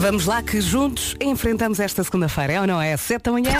Vamos lá que juntos enfrentamos esta segunda-feira, é ou não é? Sete da manhã.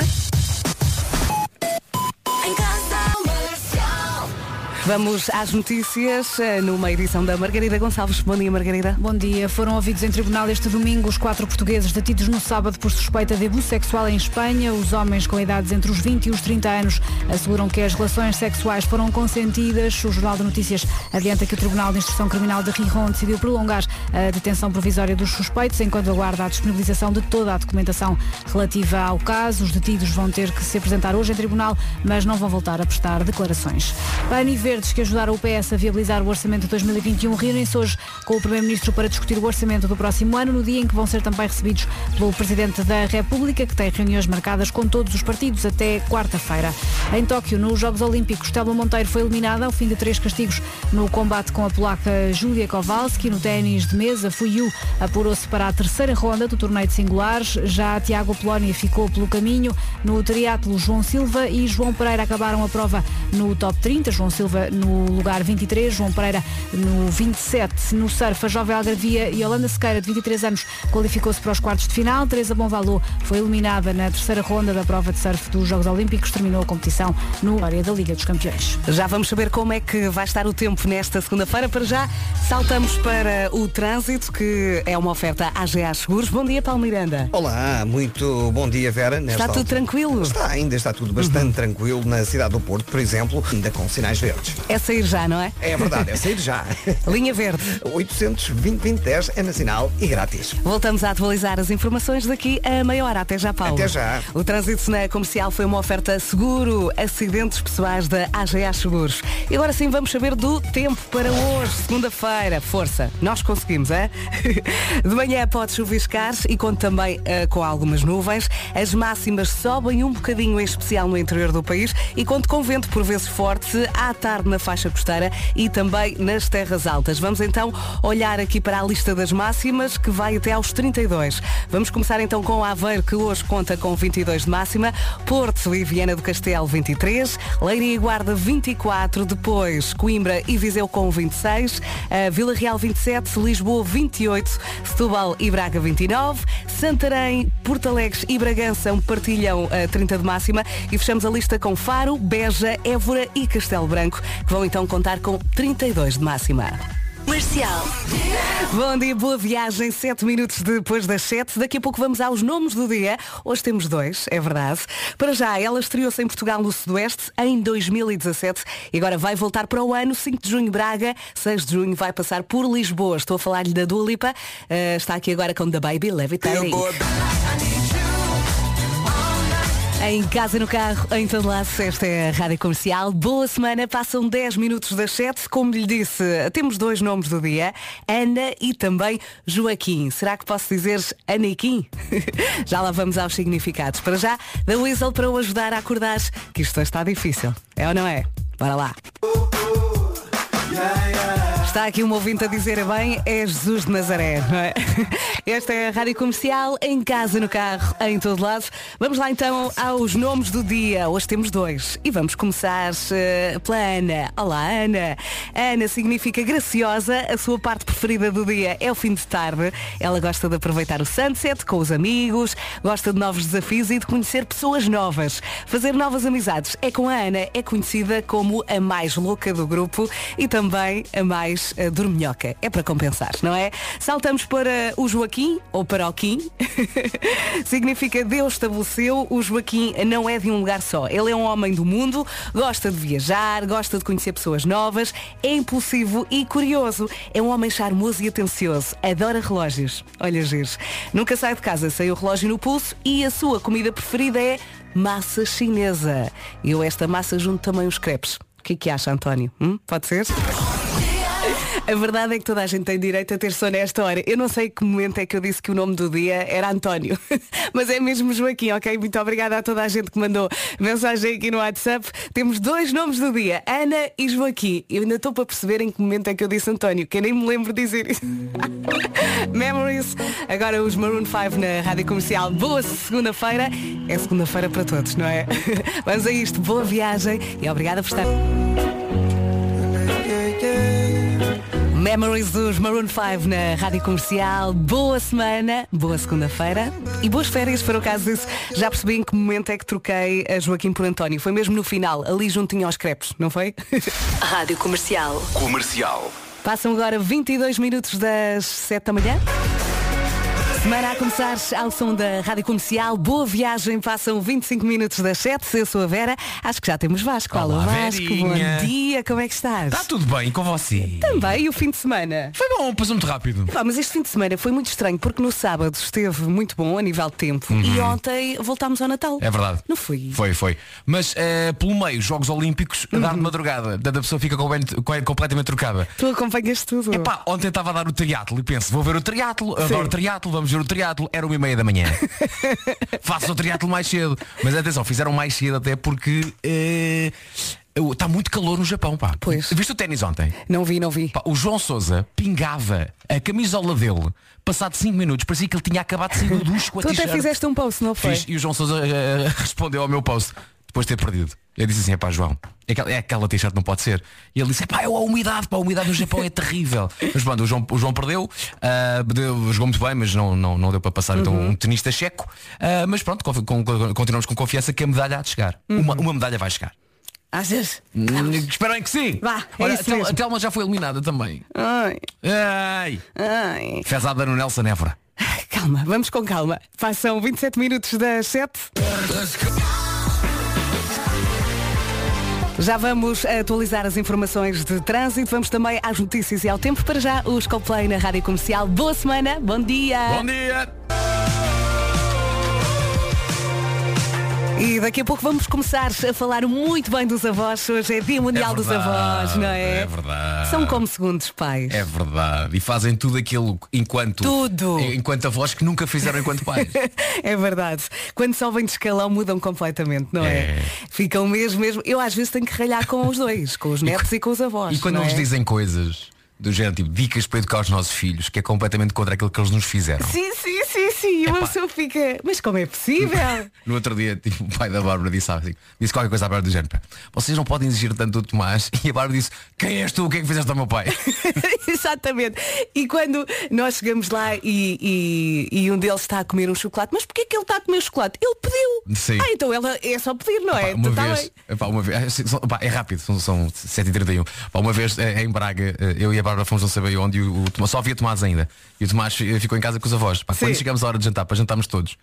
Vamos às notícias eh, numa edição da Margarida Gonçalves. Bom dia, Margarida. Bom dia. Foram ouvidos em tribunal este domingo os quatro portugueses detidos no sábado por suspeita de abuso sexual em Espanha. Os homens com idades entre os 20 e os 30 anos asseguram que as relações sexuais foram consentidas. O Jornal de Notícias adianta que o Tribunal de Instrução Criminal de Rijon decidiu prolongar a detenção provisória dos suspeitos enquanto aguarda a disponibilização de toda a documentação relativa ao caso. Os detidos vão ter que se apresentar hoje em tribunal, mas não vão voltar a prestar declarações. PAN e Verdes, que ajudaram o PS a viabilizar o orçamento de 2021, reúnem-se hoje com o Primeiro-Ministro para discutir o orçamento do próximo ano, no dia em que vão ser também recebidos pelo Presidente da República, que tem reuniões marcadas com todos os partidos até quarta-feira. Em Tóquio, nos Jogos Olímpicos, Telma Monteiro foi eliminada ao fim de três castigos no combate com a polaca Julia Kowalski. No ténis de mesa, Fuyu apurou-se para a terceira ronda do torneio de singulares. Já Tiago Polónia ficou pelo caminho. No triatlo, João Silva e João Pereira acabaram a prova no top 30. João Silva no lugar 23, João Pereira no 27. No surf, a jovem Algarvia e Holanda Sequeira, de 23 anos, qualificou-se para os quartos de final. Teresa Bonvalô foi eliminada na terceira ronda da prova de surf dos Jogos Olímpicos. Terminou a competição no área da Liga dos Campeões. Já vamos saber como é que vai estar o tempo nesta segunda-feira. Para já, saltamos para o trânsito, que é uma oferta AGA Seguros. Bom dia, Paulo Miranda. Olá, muito bom dia, Vera. Está tudo tranquilo? Está, ainda está tudo bastante tranquilo na cidade do Porto, por exemplo, ainda com sinais verdes. É sair já, não é? É verdade, é sair já. Linha Verde. 820 é nacional e grátis. Voltamos a atualizar as informações daqui a meia hora. Até já, Paulo. Até já. O trânsito na comercial foi uma oferta seguro, acidentes pessoais da AGA Seguros. E agora sim vamos saber do tempo para hoje, segunda-feira. Força, nós conseguimos, é? De manhã pode chuviscar e conto também eh, com algumas nuvens. As máximas sobem um bocadinho, em especial no interior do país, e conto com vento por vezes forte à tarde na faixa costeira e também nas terras altas. Vamos então olhar aqui para a lista das máximas que vai até aos 32. Vamos começar então com Aveiro, que hoje conta com 22 de máxima, Porto e Viana do Castelo 23, Leiria e Guarda 24, depois Coimbra e Viseu com 26, uh, Vila Real 27, Lisboa 28, Setúbal e Braga 29, Santarém, Porto Alegre e Bragança partilham uh, 30 de máxima e fechamos a lista com Faro, Beja, Évora e Castelo Branco, que vão então contar com 32 de máxima. Comercial. Bom dia, boa viagem, sete minutos depois das sete. Daqui a pouco vamos aos nomes do dia. Hoje temos dois, é verdade. Para já, ela estreou-se em Portugal no Sudoeste em 2017 e agora vai voltar para o ano, 5 de junho Braga, 6 de junho vai passar por Lisboa. Estou a falar-lhe da Dua Lipa. Uh, está aqui agora com The Baby Levitating. Em casa, no carro, em todo lado, esta é a Rádio Comercial. Boa semana, passam 10 minutos das 7. Como lhe disse, temos dois nomes do dia, Ana e também Joaquim. Será que posso dizer Anaquim? já lá vamos aos significados. Para já, da Weasel para o ajudar a acordar, que isto está difícil. É ou não é? Bora lá. Está aqui um ouvinte a dizer bem, é Jesus de Nazaré, não é? Esta é a Rádio Comercial, em casa, no carro, em todo lado. Vamos lá então aos nomes do dia. Hoje temos dois. E vamos começar uh, pela Ana. Olá, Ana. Ana significa graciosa. A sua parte preferida do dia é o fim de tarde. Ela gosta de aproveitar o sunset com os amigos, gosta de novos desafios e de conhecer pessoas novas. Fazer novas amizades é com a Ana. É conhecida como a mais louca do grupo e também a mais uh, dorminhoca. É para compensar, não é? Saltamos para o Joaquim, ou para o Kim. Significa Deus estabeleceu, o Joaquim não é de um lugar só. Ele é um homem do mundo, gosta de viajar, gosta de conhecer pessoas novas, é impulsivo e curioso. É um homem charmoso e atencioso. Adora relógios. Olha, Gires. Nunca sai de casa sem o relógio no pulso e a sua comida preferida é massa chinesa. Eu esta massa junto também os crepes. O que é que acha, António? Hum? Pode ser? A verdade é que toda a gente tem direito a ter sono nesta hora. Eu não sei que momento é que eu disse que o nome do dia era António, mas é mesmo Joaquim, ok? Muito obrigada a toda a gente que mandou mensagem aqui no WhatsApp. Temos dois nomes do dia, Ana e Joaquim. Eu ainda estou para perceber em que momento é que eu disse António, que eu nem me lembro de dizer isso. Memories. Agora os Maroon 5 na Rádio Comercial. Boa segunda-feira. É segunda-feira para todos, não é? Vamos a isto. Boa viagem e obrigada por estar. Memories dos Maroon 5 na Rádio Comercial. Boa semana, boa segunda-feira e boas férias, para o caso disso. Já percebi em que momento é que troquei a Joaquim por António. Foi mesmo no final, ali juntinho aos crepes, não foi? Rádio Comercial. Comercial. Passam agora 22 minutos das 7 da manhã. Semana a começar ao som da Rádio Comercial. Boa viagem, passam 25 minutos das 7. Eu sou a Vera. Acho que já temos Vasco. Alô Olá, Vasco, Verinha. bom dia, como é que estás? Está tudo bem com você? Também, e o fim de semana? Foi bom, passou muito rápido. Mas este fim de semana foi muito estranho porque no sábado esteve muito bom a nível de tempo e ontem voltámos ao Natal. Uhum. É verdade. Não foi? Foi, foi. Mas eh, pelo meio, Jogos Olímpicos, a dar de madrugada. Da pessoa fica com- com- completamente trocada. Tu acompanhas tudo. Epá, ontem estava a dar o triatlo e penso, vou ver o triatlo, adoro triatlo, vamos ver o triatlo, era uma e meia da manhã. Faço o triatlo mais cedo. Mas atenção, fizeram mais cedo até porque eh, está muito calor no Japão, pá. Pois. Viste o ténis ontem? Não vi, não vi. Pá, o João Sousa pingava a camisola dele, passado 5 minutos, parecia que ele tinha acabado de sair do ducho com a Tu até fizeste um post, não foi? Fiz, e o João Sousa eh, respondeu ao meu post depois de ter perdido. Eu disse assim, pá João, é aquela, é aquela t-shirt não pode ser. E ele disse, pá, é a umidade, pá, a umidade no Japão é terrível. Mas pronto, o João, o João perdeu, ah, deu- jogou muito bem, mas não, não, não deu para passar então Uhum. um tenista checo. Ah, mas pronto, con- con- continuamos com confiança que a medalha há de chegar. Uhum. Uma, uma medalha vai chegar. Achas? Hum, Esperem que sim. Vá, é Olha, isso a a Telma já foi eliminada também. Ai, Ai, ai. fezada no Nelson Évora. Calma, vamos com calma. Passam 27 minutos das 7. Já vamos atualizar as informações de trânsito. Vamos também às notícias e ao tempo. Para já, os Coldplay na Rádio Comercial. Boa semana, bom dia. Bom dia. E daqui a pouco vamos começar a falar muito bem dos avós. Hoje é Dia Mundial É dos verdade, Avós, não é? É verdade. São como segundos pais. É verdade. E fazem tudo aquilo enquanto. Tudo. Enquanto avós que nunca fizeram enquanto pais. É verdade. Quando sobem de escalão mudam completamente, não é? É. Ficam mesmo, mesmo. Eu às vezes tenho que ralhar com os dois, com os netos e, com os avós. e quando não eles é? dizem coisas do género, tipo, dicas para educar os nossos filhos, que é completamente contra aquilo que eles nos fizeram. Sim, sim, sim, sim. E uma pessoa fica. Mas como é possível? No outro dia, tipo, o pai da Bárbara disse assim, disse qualquer coisa à Bárbara do género, "Pá, vocês não podem exigir tanto do Tomás. E a Bárbara disse, quem és tu? O que é que fizeste ao meu pai? Exatamente. E quando nós chegamos lá e, e- e um deles está a comer um chocolate, mas porquê que ele está a comer chocolate? Ele pediu. Sim. Ah, então ela é só pedir, não é? Uma Tu tá vez, epá, uma vez é, são- pá, é rápido, são, são 7h31. Pá, uma vez eh, em Braga, eh, eu e a Bárbara fomos não saber onde e o, o Tomás, só havia Tomás ainda. E o Tomás fi- ficou em casa com os avós. Pá, quando chegamos à hora de jantar, para jantarmos todos,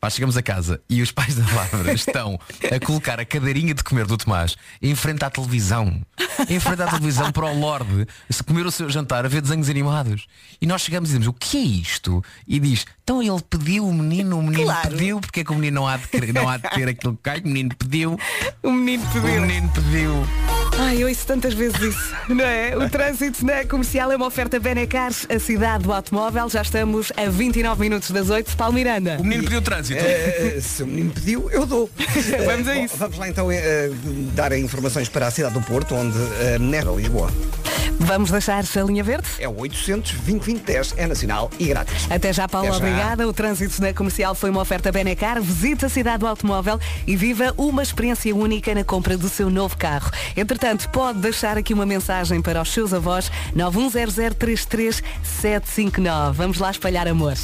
pá, chegamos a casa e os pais da Bárbara estão a colocar a cadeirinha de comer do Tomás em frente à televisão. Em frente à televisão para o Lorde se comer o seu jantar a ver desenhos animados. E nós chegamos e dizemos, o que é isto? E diz, então ele pediu o menino, o menino Claro. pediu, porque é que o menino não há de, querer- não há de ter aquilo que cai, o menino pediu. O menino O pediu. menino pediu. Ai, eu ouço tantas vezes isso, não é? O trânsito na comercial é uma oferta Benecars, a cidade do automóvel. Já estamos a 29 minutos das 8. Paulo Miranda. O menino pediu trânsito. Eh, se o menino pediu, eu dou. Vamos a Bom, isso. Vamos lá então eh, dar informações para a cidade do Porto, onde uh, nera Lisboa. Vamos deixar a linha verde? É o 800 2010 é nacional e grátis. Até já, Paulo, Até já. obrigada. O trânsito na comercial foi uma oferta Benecar. Visite a cidade do automóvel e viva uma experiência única na compra do seu novo carro. Entretanto, pode deixar aqui uma mensagem para os seus avós 910033759. Vamos lá espalhar amor.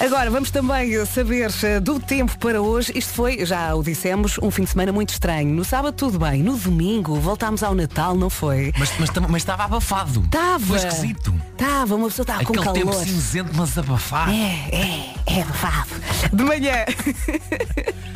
Agora, vamos também saber eh, do tempo para hoje. Isto foi, já o dissemos, um fim de semana muito estranho. No sábado tudo bem, no domingo voltámos ao Natal, não foi? Mas, mas, mas estava abafado. Estava. Foi esquisito. Estava, uma pessoa estava com Aquele tempo calor. cinzento, mas abafado. É, é, é abafado. De manhã.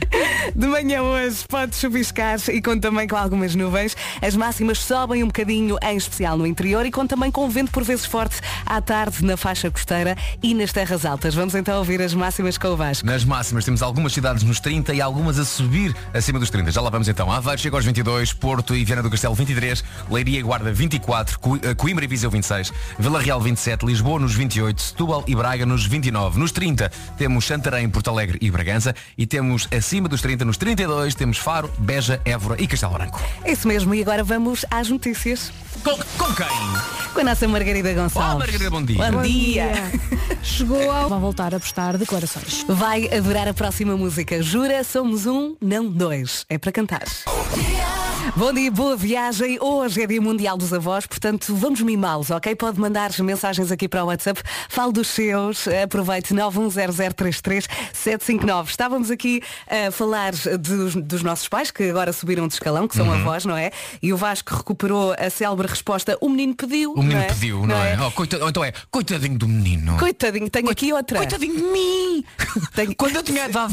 De manhã hoje pode chuviscar e conta também com algumas nuvens. As máximas sobem um bocadinho, em especial no interior, e conta também com vento por vezes forte à tarde na faixa costeira e nas terras altas. Vamos então ouvir as máximas com o Vasco. Nas máximas temos algumas cidades nos 30 e algumas a subir acima dos 30. Já lá vamos então. Aveiro chega aos 22, Porto e Viana do Castelo 23, Leiria e Guarda 24, Co- eh, Coimbra e Viseu 26, Vila Real 27, Lisboa nos 28, Setúbal e Braga nos 29. Nos 30 temos Santarém, Porto Alegre e Bragança e temos acima dos 30, nos 32 temos Faro, Beja, Évora e Castelo Branco. Isso mesmo, e agora vamos às notícias Com, com quem? com a nossa Margarida Gonçalves. Olá, Margarida, bom dia. Bom dia. Chegou ao... Vão voltar a prestar declarações. Vai adorar a próxima música. Jura, somos um, não dois. É para cantar. Bom dia, boa viagem. Hoje é Dia Mundial dos Avós, portanto vamos mimá-los, ok? Pode mandar mensagens aqui para o WhatsApp. Fale dos seus, aproveite 910033759. Estávamos aqui a falar dos, dos nossos pais, que agora subiram de escalão, que são Uhum. avós, não é? E o Vasco recuperou a célebre resposta, o menino pediu. O menino não é? pediu, não, é? Oh, coita- ou então é, coitadinho do menino. Coitadinho, tenho aqui outra. Coitadinho de mim! Tenho- Quando eu tinha a idade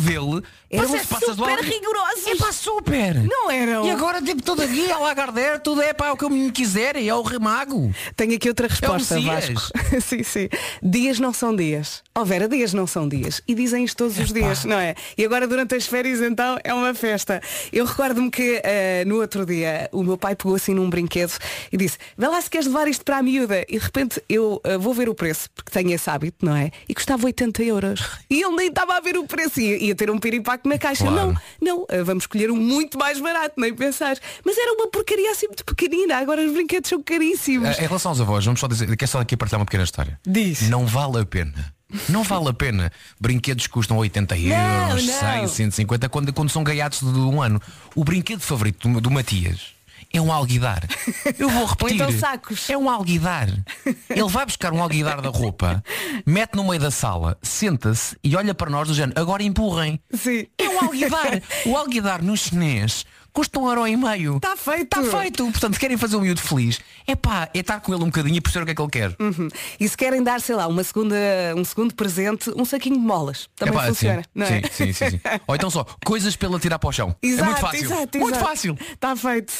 Eram vocês passas super lá- rigorosos. É pá, super! Não eram. E agora tipo tudo aqui, a Lagardère, tudo é para o que o menino quiser e é o remago. Tenho aqui outra resposta, É o Messias. Vasco. sim, sim. Dias não são dias. Oh Vera, dias não são dias. E dizem isto todos os dias, não é? E agora durante as férias então é uma festa. Eu recordo-me que eh, no outro dia o meu pai pegou assim num brinquedo e disse, vê lá se queres levar isto para a miúda. E de repente eu eh, vou ver o preço, porque tenho esse hábito, não é? E custava 80 euros. E ele nem estava a ver o preço. Ia, ia ter um piripaco na caixa. Claro. Não, não, eh, vamos escolher um muito mais barato, nem pensar. Mas era uma porcaria assim muito pequenina. Agora os brinquedos são caríssimos. Eh, Em relação aos avós, vamos só dizer, quero só aqui partilhar uma pequena história. Diz. Não vale a pena. Não vale a pena. Brinquedos custam 80 euros, não. 100, 150, quando, quando são gaiatos de um ano. O brinquedo favorito do, do Matias é um alguidar. Eu vou repetir. então sacos. É um alguidar. Ele vai buscar um alguidar da roupa, mete no meio da sala, senta-se e olha para nós do género, agora empurrem. Sim. É um alguidar. o alguidar no chinês custa um euro e meio. Tá feito. Está feito. Portanto, querem fazer o miúdo feliz. É pá, é estar com ele um bocadinho e perceber o que é que ele quer. Uhum. E se querem dar, sei lá, uma segunda, um segundo presente, um saquinho de molas. Também Epá, funciona. sim, não sim, é? sim, sim, sim. Ou então só, coisas pela tirar para o chão. Exato, é muito fácil. Exato, muito exato. fácil. Está feito.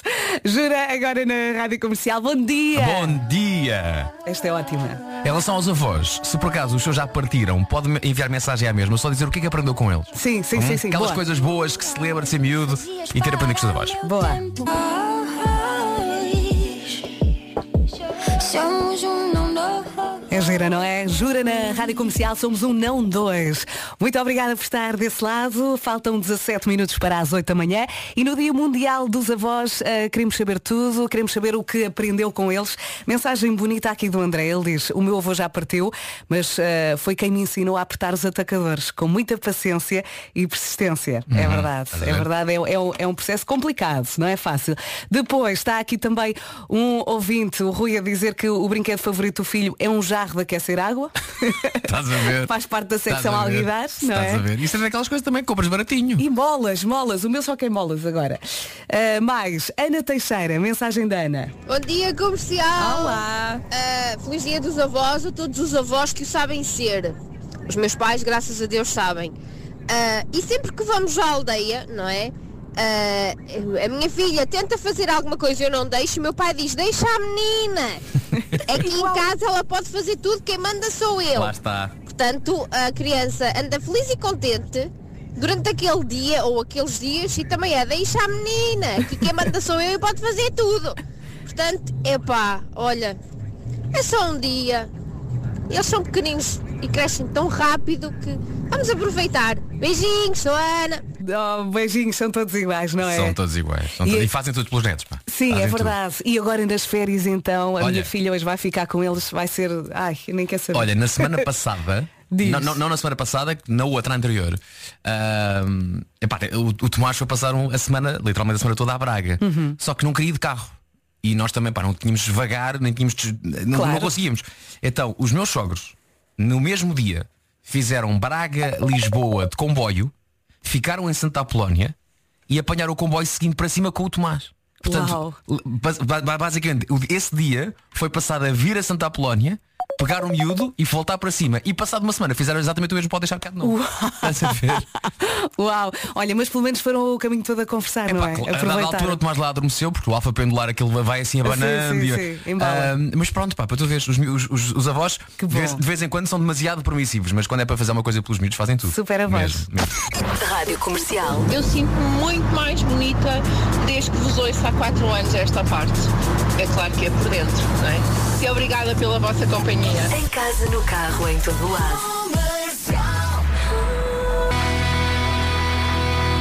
Jura agora na Rádio Comercial. Bom dia. Bom dia! Esta é ótima. Em relação aos avós, se por acaso os seus já partiram, pode enviar mensagem à mesma, só dizer o que é que aprendeu com eles. Sim, sim, Hum? sim, sim. Aquelas Boa. coisas boas que se lembra de ser miúdo e ter aprendido com os avós. Boa. Somos um dá. É gira, não é? Jura na Rádio Comercial, somos um não dois. Muito obrigada por estar desse lado. Faltam 17 minutos para as 8 da manhã. E no Dia Mundial dos Avós, eh, queremos saber tudo, queremos saber o que aprendeu com eles. Mensagem bonita aqui do André. Ele diz, o meu avô já partiu, mas eh, foi quem me ensinou a apertar os atacadores, com muita paciência e persistência. É verdade, Estás a é ver? verdade. É, é um- é um processo complicado, não é fácil. Depois está aqui também um ouvinte, o Rui, a dizer que o brinquedo favorito do filho é um jarro de aquecer água. Estás a ver? Faz parte da secção alguidar, não Estás é? a ver? Isso é daquelas coisas também que compras baratinho. E molas, molas. O meu só quer molas agora. Ah, mais, Ana Teixeira, mensagem da Ana. Bom dia comercial. Olá. Ah, feliz dia dos avós a todos os avós que o sabem ser. Os meus pais, graças a Deus, sabem. Ah, e sempre que vamos à aldeia, não é? Ah, a minha filha tenta fazer alguma coisa e eu não deixo, o meu pai diz, deixa a menina. Aqui em casa ela pode fazer tudo, quem manda sou eu. Lá está. Portanto, a criança anda feliz e contente durante aquele dia ou aqueles dias e também é deixa a menina, que quem manda sou eu e pode fazer tudo. Portanto, epá, olha, é só um dia. Eles são pequeninos e crescem tão rápido que vamos aproveitar. Beijinhos, sou Ana. Oh, beijinhos, são todos iguais, não é? São todos iguais. São E- todos- E, fazem tudo pelos netos. Pá. Sim, Fazem é tudo. verdade. E agora nas férias então, a Olha. minha filha hoje vai ficar com eles, vai ser. Ai, nem quero saber. Olha, na semana passada, não, não, não na semana passada, na outra anterior, ahm, epá, o, o Tomás foi passar um- a semana, literalmente a semana toda à Braga. Uhum. Só que não queria ir de carro. E nós também, pá, não tínhamos vagar, nem tínhamos. Não, Claro. não conseguíamos. Então, os meus sogros, no mesmo dia, fizeram Braga-Lisboa de comboio, ficaram em Santa Apolónia e apanharam o comboio seguindo para cima com o Tomás. Portanto, ba- basicamente, esse dia foi passado a vir a Santa Apolónia, pegar o miúdo e voltar para cima. E passado uma semana fizeram exatamente o mesmo, pode deixar cá de novo. Estás a ver? Uau! Olha, mas pelo menos foram o caminho todo a conversar, não Pá, é? a dada altura o Tomás lá adormeceu, porque o alfa pendular aquele vai assim abanando. sim, e- sim. Ah, mas pronto, pá, para tu veres, os, os, os- os avós Que de vez, de vez em quando são demasiado permissivos, mas quando é para fazer uma coisa pelos miúdos fazem tudo. Super avós. Mesmo, mesmo. Rádio Comercial. Eu sinto-me muito mais bonita desde que vos ouço há 4 anos esta parte. É claro que é por dentro, não é? E obrigada pela vossa companhia. Em casa, no carro, em todo lado.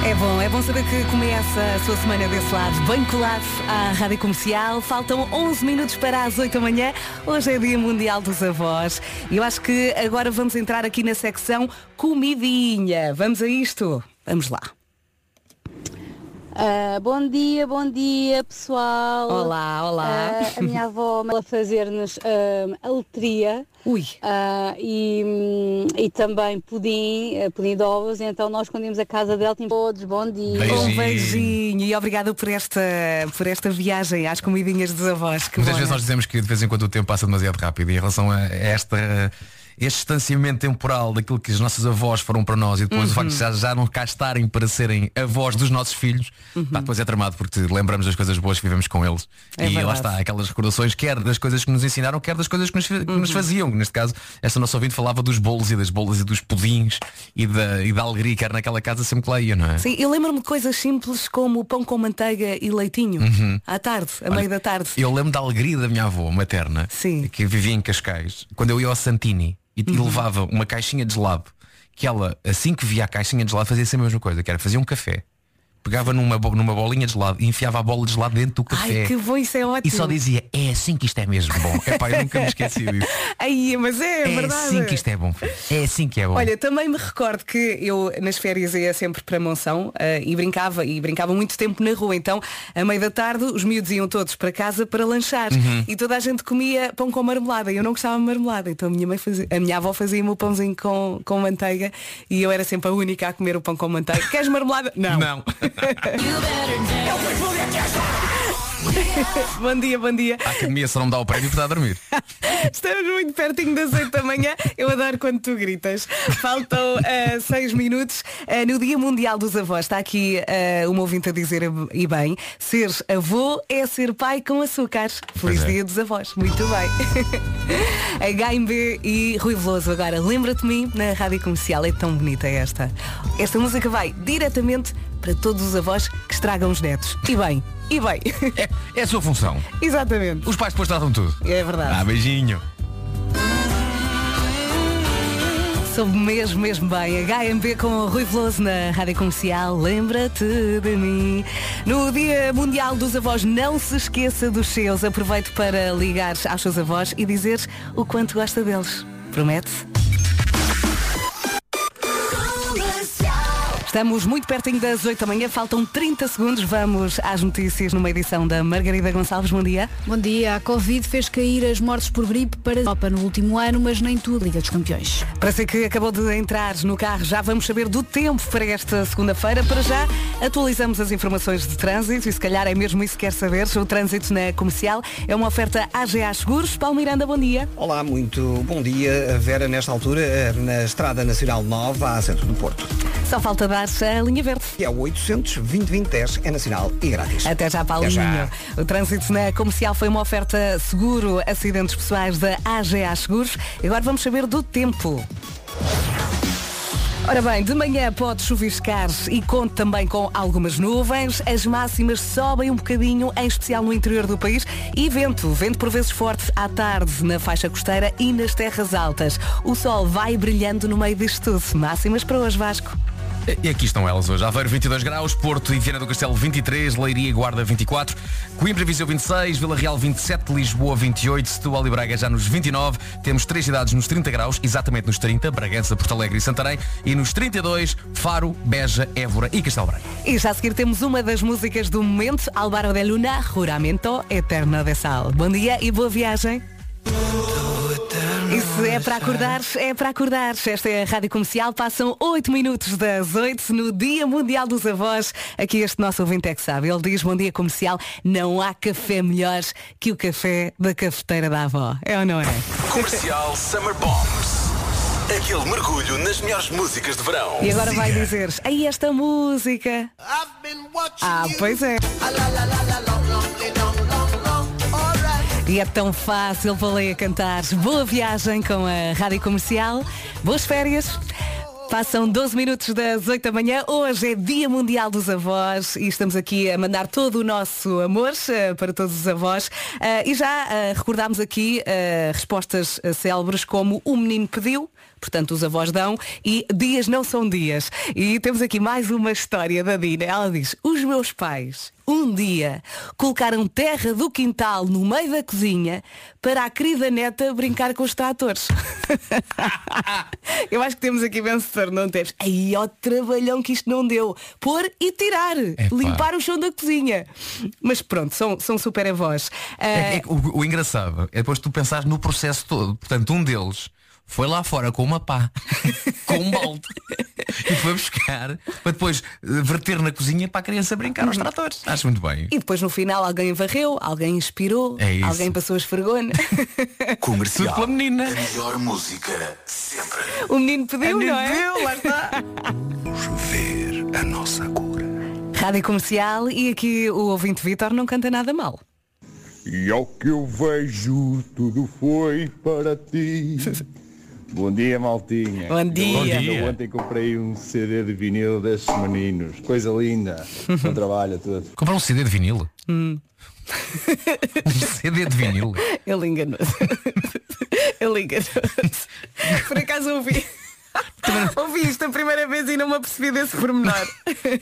É bom, é bom saber que começa a sua semana desse lado, bem colado à Rádio Comercial. Faltam 11 minutos para as 8 da manhã. Hoje é Dia Mundial dos Avós. E eu acho que agora vamos entrar aqui na secção Comidinha. Vamos a isto? Vamos lá. Ah, bom dia, bom dia pessoal. Olá, olá. Ah, a minha avó ela fazer-nos ah, a letria. Ui. Ah, e, e também pudim, pudim de ovos, então nós quando íamos à casa dela tínhamos todos, bom dia. Beijinho. Um beijinho e obrigada por esta, por esta viagem às comidinhas dos avós. Que Muitas bom, vezes não é? nós dizemos que de vez em quando o tempo passa demasiado rápido e em relação a esta este distanciamento temporal daquilo que os nossos avós foram para nós e depois Uhum. o facto de já, já não cá estarem para serem avós dos nossos filhos, Uhum. pá, depois é tramado porque lembramos das coisas boas que vivemos com eles. É e lá verdade. está, aquelas recordações, quer das coisas que nos ensinaram, quer das coisas que nos, que Uhum. nos faziam. Neste caso, esta nossa ouvinte falava dos bolos e das bolas e dos pudins e da, e da alegria que era naquela casa sempre que lá ia, não é? Sim, eu lembro-me de coisas simples como pão com manteiga e leitinho. À tarde, a Olha, meio da tarde. Eu lembro da alegria da minha avó materna, que vivia em Cascais, quando eu ia ao Santini e, e Uhum. levava uma caixinha de gelado, que ela, assim que via a caixinha de gelado, fazia sempre a mesma coisa, que era fazia um café, pegava numa, numa bolinha de gelado e enfiava a bola de gelado dentro do café. Ai, que bom, isso é ótimo. E só dizia, é assim que isto é mesmo bom. Epá, eu nunca me esqueci disso. Ai, mas é, É verdade. assim que isto é bom. É assim que é bom. Olha, também me recordo que eu nas férias ia sempre para Monção eh, e brincava, e brincava muito tempo na rua. Então, a meio da tarde, os miúdos iam todos para casa para lanchar. Uhum. E toda a gente comia pão com marmelada. Eu não gostava de marmelada. Então a minha mãe fazia, a minha avó fazia-me o pãozinho com, com manteiga e eu era sempre a única a comer o pão com manteiga. Queres marmelada? Não. Não. You better dance. bom dia, bom dia. A academia só não me dá o prémio por estar a dormir. Estamos muito pertinho das 8 da manhã. Eu adoro quando tu gritas. Faltam 6 minutos. Eh, no Dia Mundial dos Avós, está aqui eh, uma ouvinte a dizer, e bem, ser avô é ser pai com açúcar. Feliz é. Dia dos Avós. Muito bem. HMB e Rui Veloso agora. Lembra-te de mim na Rádio Comercial. É tão bonita esta. Esta música vai diretamente para todos os avós que estragam os netos. E bem, e bem. É a sua função. Exatamente. Os pais depois tratam tudo. É verdade. Ah, beijinho. Soube mesmo, mesmo bem. HMB com o Rui Veloso na Rádio Comercial. Lembra-te de mim. No Dia Mundial dos Avós, não se esqueça dos seus. Aproveite para ligar aos seus avós e dizer o quanto gosta deles. Promete? Estamos muito pertinho das 8 da manhã, faltam 30 segundos. Vamos às notícias numa edição da Margarida Gonçalves. Bom dia. Bom dia. A Covid fez cair as mortes por gripe para a Europa no último ano, mas nem tudo. Liga dos Campeões. Para ser que acabou de entrar no carro, já vamos saber do tempo para esta segunda-feira. Para já, atualizamos as informações de trânsito e se calhar é mesmo isso que quer saber. O trânsito na comercial é uma oferta AGA Seguros. Paulo Miranda, bom dia. Olá, muito bom dia. Vera, nesta altura, na Estrada Nacional Nova, a centro do Porto. Só falta dar a linha verde. Que é o 800 2010 é nacional e grátis. Até já, Até Paulinho. já. O trânsito na comercial foi uma oferta seguro acidentes pessoais da AGA Seguros. Agora vamos saber do tempo. Ora bem, de manhã pode chuviscar e conte também com algumas nuvens. As máximas sobem um bocadinho, em especial no interior do país. E vento, vento por vezes forte à tarde na faixa costeira e nas terras altas. O sol vai brilhando no meio disto tudo. Máximas para hoje, Vasco. E aqui estão elas hoje. Aveiro 22 graus, Porto e Viana do Castelo 23, Leiria e Guarda 24, Coimbra e Viseu 26, Vila Real 27, Lisboa 28, Setúbal e Braga já nos 29. Temos três cidades nos 30 graus, exatamente nos 30, Bragança, Porto Alegre e Santarém. E nos 32, Faro, Beja, Évora e Castelo Branco. E já a seguir temos uma das músicas do momento, Álvaro de Luna, Juramento Eterno de Sal. Bom dia e boa viagem. Isso é para acordar, é para acordar. Esta é a Rádio Comercial. Passam 8 minutos das 8 no Dia Mundial dos Avós. Aqui este nosso ouvinte é que sabe. Ele diz, bom dia comercial, não há café melhor que o café da cafeteira da avó. É ou não é? Comercial Summer Bombs. Aquele mergulho nas melhores músicas de verão. E agora vai dizer, aí esta música. Ah, pois é. E é tão fácil ler a cantar. Boa viagem com a Rádio Comercial. Boas férias. Passam 12 minutos das 8 da manhã. Hoje é Dia Mundial dos Avós e estamos aqui a mandar todo o nosso amor eh, para todos os avós. Eh, e já eh, recordámos aqui respostas célebres como o menino pediu, portanto os avós dão, e dias não são dias. E temos aqui mais uma história da Dina. Ela diz, os meus pais um dia colocaram terra do quintal no meio da cozinha para a querida neta brincar com os tratores. Eu acho que temos aqui vencedor, não temos. Aí, ó trabalhão que isto não deu. Pôr e tirar. Limpar o chão da cozinha. Mas pronto, são, são super avós. Ah, É- é o, o engraçado é depois tu pensares no processo todo. Portanto, um deles foi lá fora com uma pá, com um balde, e foi buscar para depois eh, verter na cozinha para a criança brincar aos tratores. Acho muito bem. E depois no final alguém varreu, alguém inspirou, É alguém passou a esfregona. Comercial. Tudo pela menina. A melhor música sempre. o menino pediu, menino não é? pediu, lá está. Ver a nossa cor. Rádio Comercial e aqui o ouvinte Vitor não canta nada mal. E ao que eu vejo, tudo foi para ti. Bom dia, maltinha. Bom dia. Bom Eu dia. ontem comprei um CD de vinil destes meninos. Coisa linda. Bom trabalho a todos. Comprar um CD de vinil. Hum. um CD de vinil. Ele enganou-se. Ele enganou-se. Por acaso ouvi. ouvi isto a primeira vez e não me apercebi desse pormenor.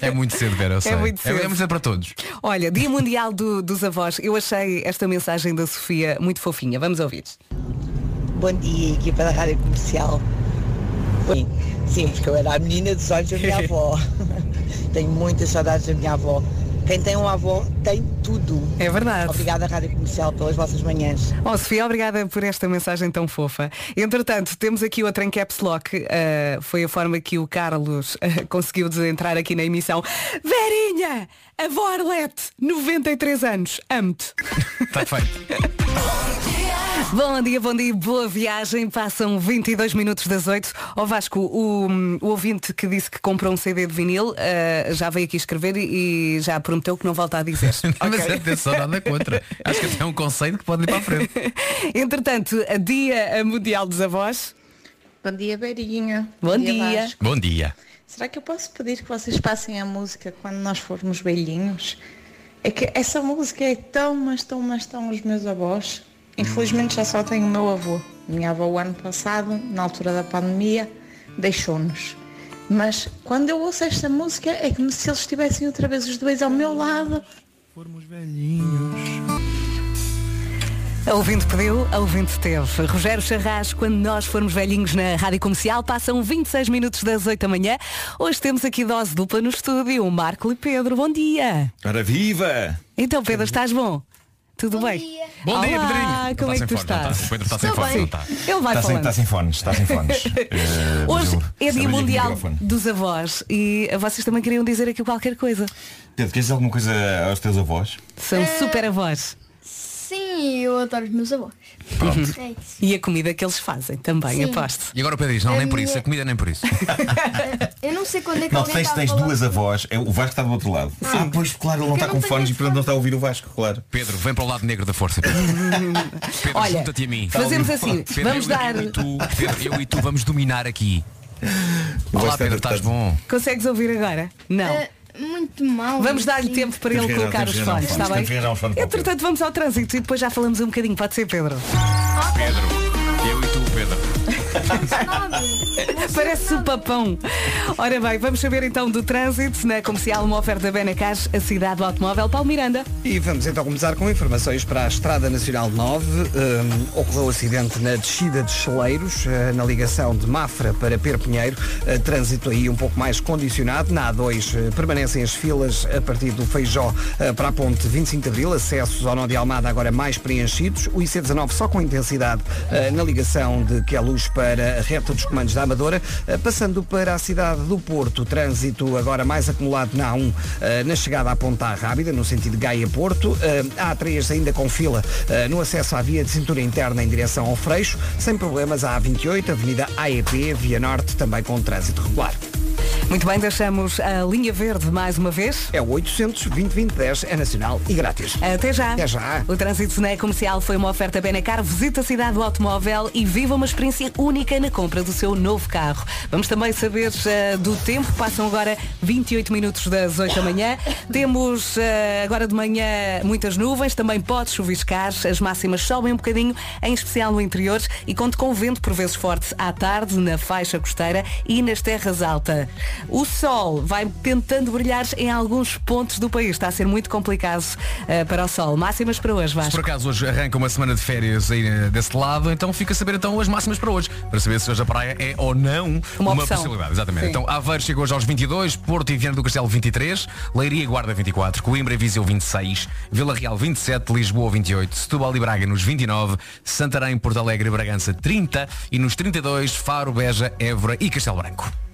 É muito cedo, Vera, eu sei. muito cedo. É, muito cedo para todos. Olha, Dia Mundial do- dos Avós. Eu achei esta mensagem da Sofia muito fofinha. Vamos ouvir. Bom dia, equipa da Rádio Comercial. Sim, porque eu era a menina dos olhos da minha avó. Tenho muitas saudades da minha avó. Quem tem uma avó tem tudo. É verdade. Obrigada, Rádio Comercial, pelas vossas manhãs. Oh, Sofia, obrigada por esta mensagem tão fofa. Entretanto, temos aqui outra em Caps Lock. Uh, foi a forma que o Carlos uh, conseguiu entrar aqui na emissão. Verinha! Avó Arlete, 93 anos. Amo-te. Está feito. Bom dia, bom dia, boa viagem. Passam 22 minutos das 8. Ó Vasco, o, o ouvinte que disse que comprou um CD de vinil uh, já veio aqui escrever e, e já prometeu que não volta a dizer. Mas Ok? atenção, nada contra. Acho que até é um conceito que pode ir para a frente. Entretanto, a Dia Mundial dos Avós. Bom dia, Beirinha. Bom dia. Vasco. Bom dia. Será que eu posso pedir que vocês passem a música quando nós formos velhinhos? É que essa música é tão, mas tão, mas tão os meus avós. Infelizmente já só tenho o meu avô. Minha avó o ano passado, na altura da pandemia, deixou-nos. Mas quando eu ouço esta música é como se eles estivessem outra vez os dois ao meu lado. A ouvinte pediu, a ouvinte teve. Rogério Charras, quando nós formos velhinhos na Rádio Comercial, passam 26 minutos das 8 da manhã. Hoje temos aqui dose dupla no estúdio. O Marco e Pedro, bom dia. Ora viva! Então, Pedro, estás bom? Tudo bem? Bom dia, Olá, Pedrinho. como é que tu sem fone, não estás? está. O Pedro está sem Estou fone, bem. não está. Ele vai Está sem, falando. está sem fones, está sem fones. Eh, Hoje eu é Dia Mundial dos Avós e vocês também queriam dizer aqui qualquer coisa. Pedro, queres dizer alguma coisa aos teus avós? São super avós. Sim, eu adoro os meus avós. Pronto. É isso. E a comida que eles fazem também, Sim. aposto. E agora o Pedro diz, não, A nem por minha- isso, a comida nem por isso. Eu não sei quando é que Não, alguém tens, tens falar- duas avós. É, o Vasco está do outro lado. Ah, pois claro, ele não está eu com tenho fones e portanto não está a ouvir o Vasco, claro. Pedro, vem para o lado negro da força. Pedro, Pedro Olha, junta-te a mim. fazemos assim, Pedro, vamos eu, dar- Eu e, tu, Pedro, eu e tu vamos dominar aqui. O Olá Vasco Pedro, está- estás bom? Consegues ouvir agora? Não. Ah, muito mal. Vamos dar-lhe tempo para ele colocar os fones, está bem? Entretanto, vamos ao trânsito e depois já falamos um bocadinho. Pode ser, Pedro? Pedro, eu e tu, Pedro. Parece o papão. Ora bem, vamos saber então do trânsito na comercial, uma oferta Benacas, a cidade do automóvel. Paulo Miranda. E vamos então começar com informações para a Estrada Nacional 9. Um, ocorreu acidente na descida de Cheleiros, eh, na ligação de Mafra para Perpinheiro. Eh, trânsito aí um pouco mais condicionado. Na A2 eh, permanecem as filas a partir do Feijó para a ponte 25 de Abril. Acessos ao Nó de Almada agora mais preenchidos. O IC19 só com intensidade na ligação de Queluz para a reta dos comandos da Amadora. Eh, passando para a cidade do Porto, trânsito agora mais acumulado na A1 eh, na chegada à Ponta Rábida, no sentido de Gaia-Porto. Eh, a A3 ainda com fila no acesso à via de cintura interna em direção ao Freixo. Sem problemas a A28, Avenida AEP, Via Norte, também com trânsito regular. Muito bem, deixamos a linha verde mais uma vez. É o 800 2010 é nacional e grátis. Até já. Até já. O trânsito na comercial foi uma oferta Benacar. Visita a cidade do automóvel e viva uma experiência única na compra do seu novo carro. Vamos também saber eh, do tempo. Passam agora 28 minutos das 8 da manhã. Temos eh, agora de manhã muitas nuvens. Também pode chuviscar. As máximas sobem um bocadinho, em especial no interior. E conto com vento por vezes forte à tarde na faixa costeira e nas terras altas. O sol vai tentando brilhar em alguns pontos do país. Está a ser muito complicado eh, para o sol. Máximas para hoje, Se Vasco. por acaso hoje arranca uma semana de férias aí desse lado, então fica a saber então as máximas para hoje, para saber se hoje a praia é ou não Uma uma, possibilidade. Exatamente. Sim. Então Aveiro chegou hoje aos 22, Porto e Viana do Castelo 23, Leiria e Guarda 24, Coimbra e Viseu 26, Vila Real 27, Lisboa 28, Setúbal e Braga nos 29, Santarém, Porto Alegre e Bragança 30 e nos 32 Faro, Beja, Évora e Castelo Branco.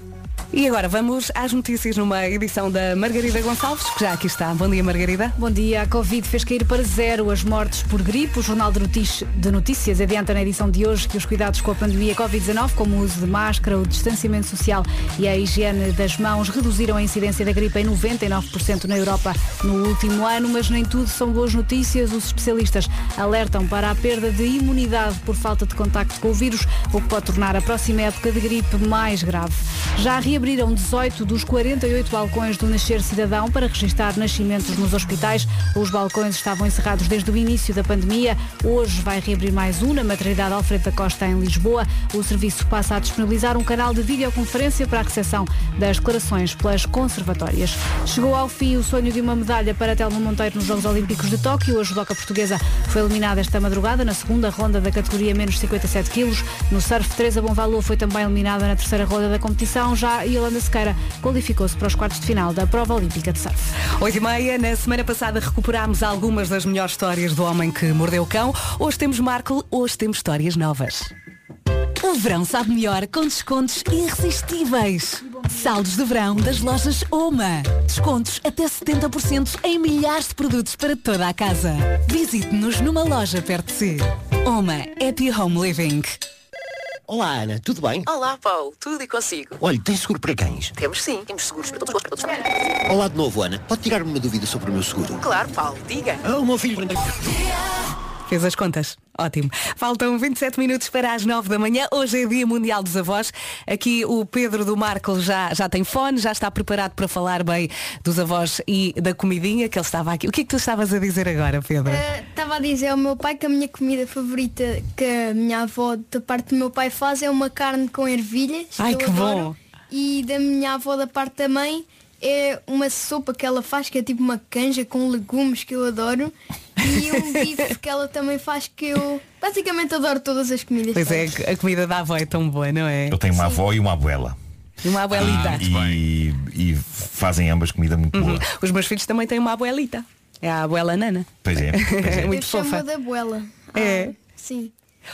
E agora vamos às notícias numa edição da Margarida Gonçalves, que já aqui está. Bom dia, Margarida. Bom dia. A Covid fez cair para zero as mortes por gripe. O Jornal de Notícias, adianta na edição de hoje que os cuidados com a pandemia Covid-19, como o uso de máscara, o distanciamento social e a higiene das mãos, reduziram a incidência da gripe em 99% na Europa no último ano, mas nem tudo são boas notícias. Os especialistas alertam para a perda de imunidade por falta de contacto com o vírus, o que pode tornar a próxima época de gripe mais grave. Já reabriram 18 dos 48 balcões do Nascer Cidadão para registrar nascimentos nos hospitais. Os balcões estavam encerrados desde o início da pandemia. Hoje vai reabrir mais um na maternidade Alfredo da Costa em Lisboa. O serviço passa a disponibilizar um canal de videoconferência para a recepção das declarações pelas conservatórias. Chegou ao fim o sonho de uma medalha para Telmo Monteiro nos Jogos Olímpicos de Tóquio. A judoca portuguesa foi eliminada esta madrugada na segunda ronda da categoria menos 57 quilos. No surf, Teresa Bonvalor foi também eliminada na terceira ronda da competição. Já Yolanda Sequeira qualificou-se para os quartos de final da prova olímpica de surf. 8 e meia, na semana passada recuperámos algumas das melhores histórias do homem que mordeu o cão. Hoje temos Marco, hoje temos histórias novas. O verão sabe melhor com descontos irresistíveis. Saldos de verão das lojas Oma. Descontos até 70% em milhares de produtos para toda a casa. Visite-nos numa loja perto de si. Oma Happy Home Living. Olá Ana, tudo bem? Olá, Paulo. Tudo e consigo? Olha, tem seguro para cães? Temos sim. Temos seguros para todos os gostos. Para todos. Olá de novo Ana, pode tirar-me uma dúvida sobre o meu seguro? Claro, Paulo. Diga. Ah, o meu filho... Fez as contas? Ótimo. Faltam 27 minutos para as 9 da manhã. Hoje é Dia Mundial dos Avós. Aqui o Pedro do Marco já, já tem fone, já está preparado para falar bem dos avós e da comidinha que ele estava aqui. O que é que tu estavas a dizer agora, Pedro? Estava a dizer ao meu pai que a minha comida favorita que a minha avó da parte do meu pai faz é uma carne com ervilhas. Ai, que adoro. bom. E da minha avó da parte da mãe é uma sopa que ela faz que é tipo uma canja com legumes que eu adoro. E um bife que ela também faz que eu basicamente adoro todas as comidas. Pois é, a comida da avó é tão boa, não é? Eu tenho uma avó e uma abuela. E uma abuelita. Ah, e, e fazem ambas comida muito Uhum. boa. Os meus filhos também têm uma abuelita. É a abuela Nana. Pois é, pois é. É muito eu chamo fofa. da abuela. É. Ah, sim.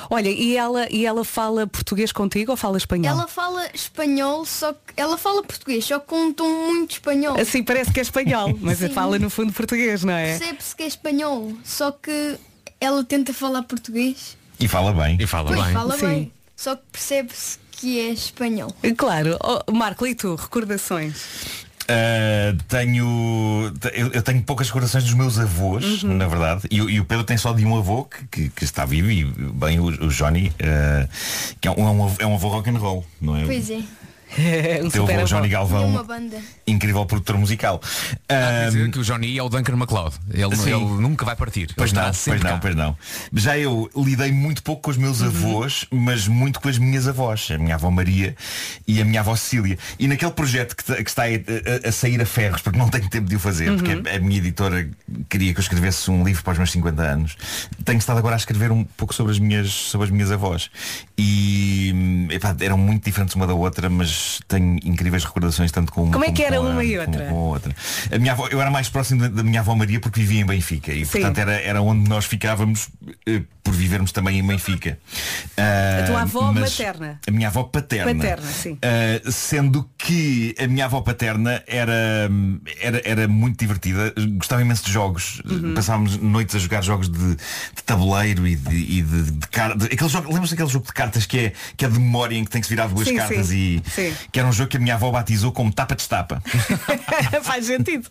Olha, e ela, e ela fala português contigo ou fala espanhol? Ela fala espanhol, só que ela fala português, só com um tom muito espanhol. Assim parece que é espanhol, mas Sim. fala no fundo português, não é? Percebe-se que é espanhol, só que ela tenta falar português. E fala bem. E fala Pois fala bem. Só que percebe-se que é espanhol. Claro. Oh, Marco, e tu? Recordações? Uh, tenho eu, eu tenho poucas recordações dos meus avós Uhum. na verdade e, o- e o Pedro tem só de um avô que, que- que está vivo e bem o, o Johnny uh, que é um, é um avô- é um avô rock and roll não é Pois é. É Teu avô Johnny Galvão uma banda. incrível produtor musical Quer Um, dizer que o Johnny é o Duncan MacLeod. Ele, Sim. ele nunca vai partir. Pois não, pois não, cá. pois não. Já eu lidei muito pouco com os meus avós, mas muito com as minhas avós, a minha avó Maria e a minha avó Cecília. E naquele projeto que, que está a, a- a sair a ferros, porque não tenho tempo de o fazer, Uhum. porque a, a minha editora queria que eu escrevesse um livro para os meus 50 anos. Tenho estado agora a escrever um pouco sobre as minhas, sobre as minhas avós. E hum, epá, eram muito diferentes uma da outra, mas tenho incríveis recordações tanto com uma Como é que era com a- uma e outra? com a outra. A minha avó, eu era mais próximo da, minha avó Maria porque vivia em Benfica e portanto era, era onde nós ficávamos eh, por vivermos também em Benfica. A tua Ah, avó materna? A minha avó paterna. Paterna, sim. Ah, sendo que a minha avó paterna era, era, era muito divertida, gostava imenso de jogos. Uhum. Passávamos noites a jogar jogos de, de tabuleiro e de, e de, de car- de- aquele jogo, Lembras daquele jogo de cartas que é, que é de memória em que tem que se virar duas Sim, cartas sim. e Sim. Que era um jogo que a minha avó batizou como tapa de estapa. Faz sentido.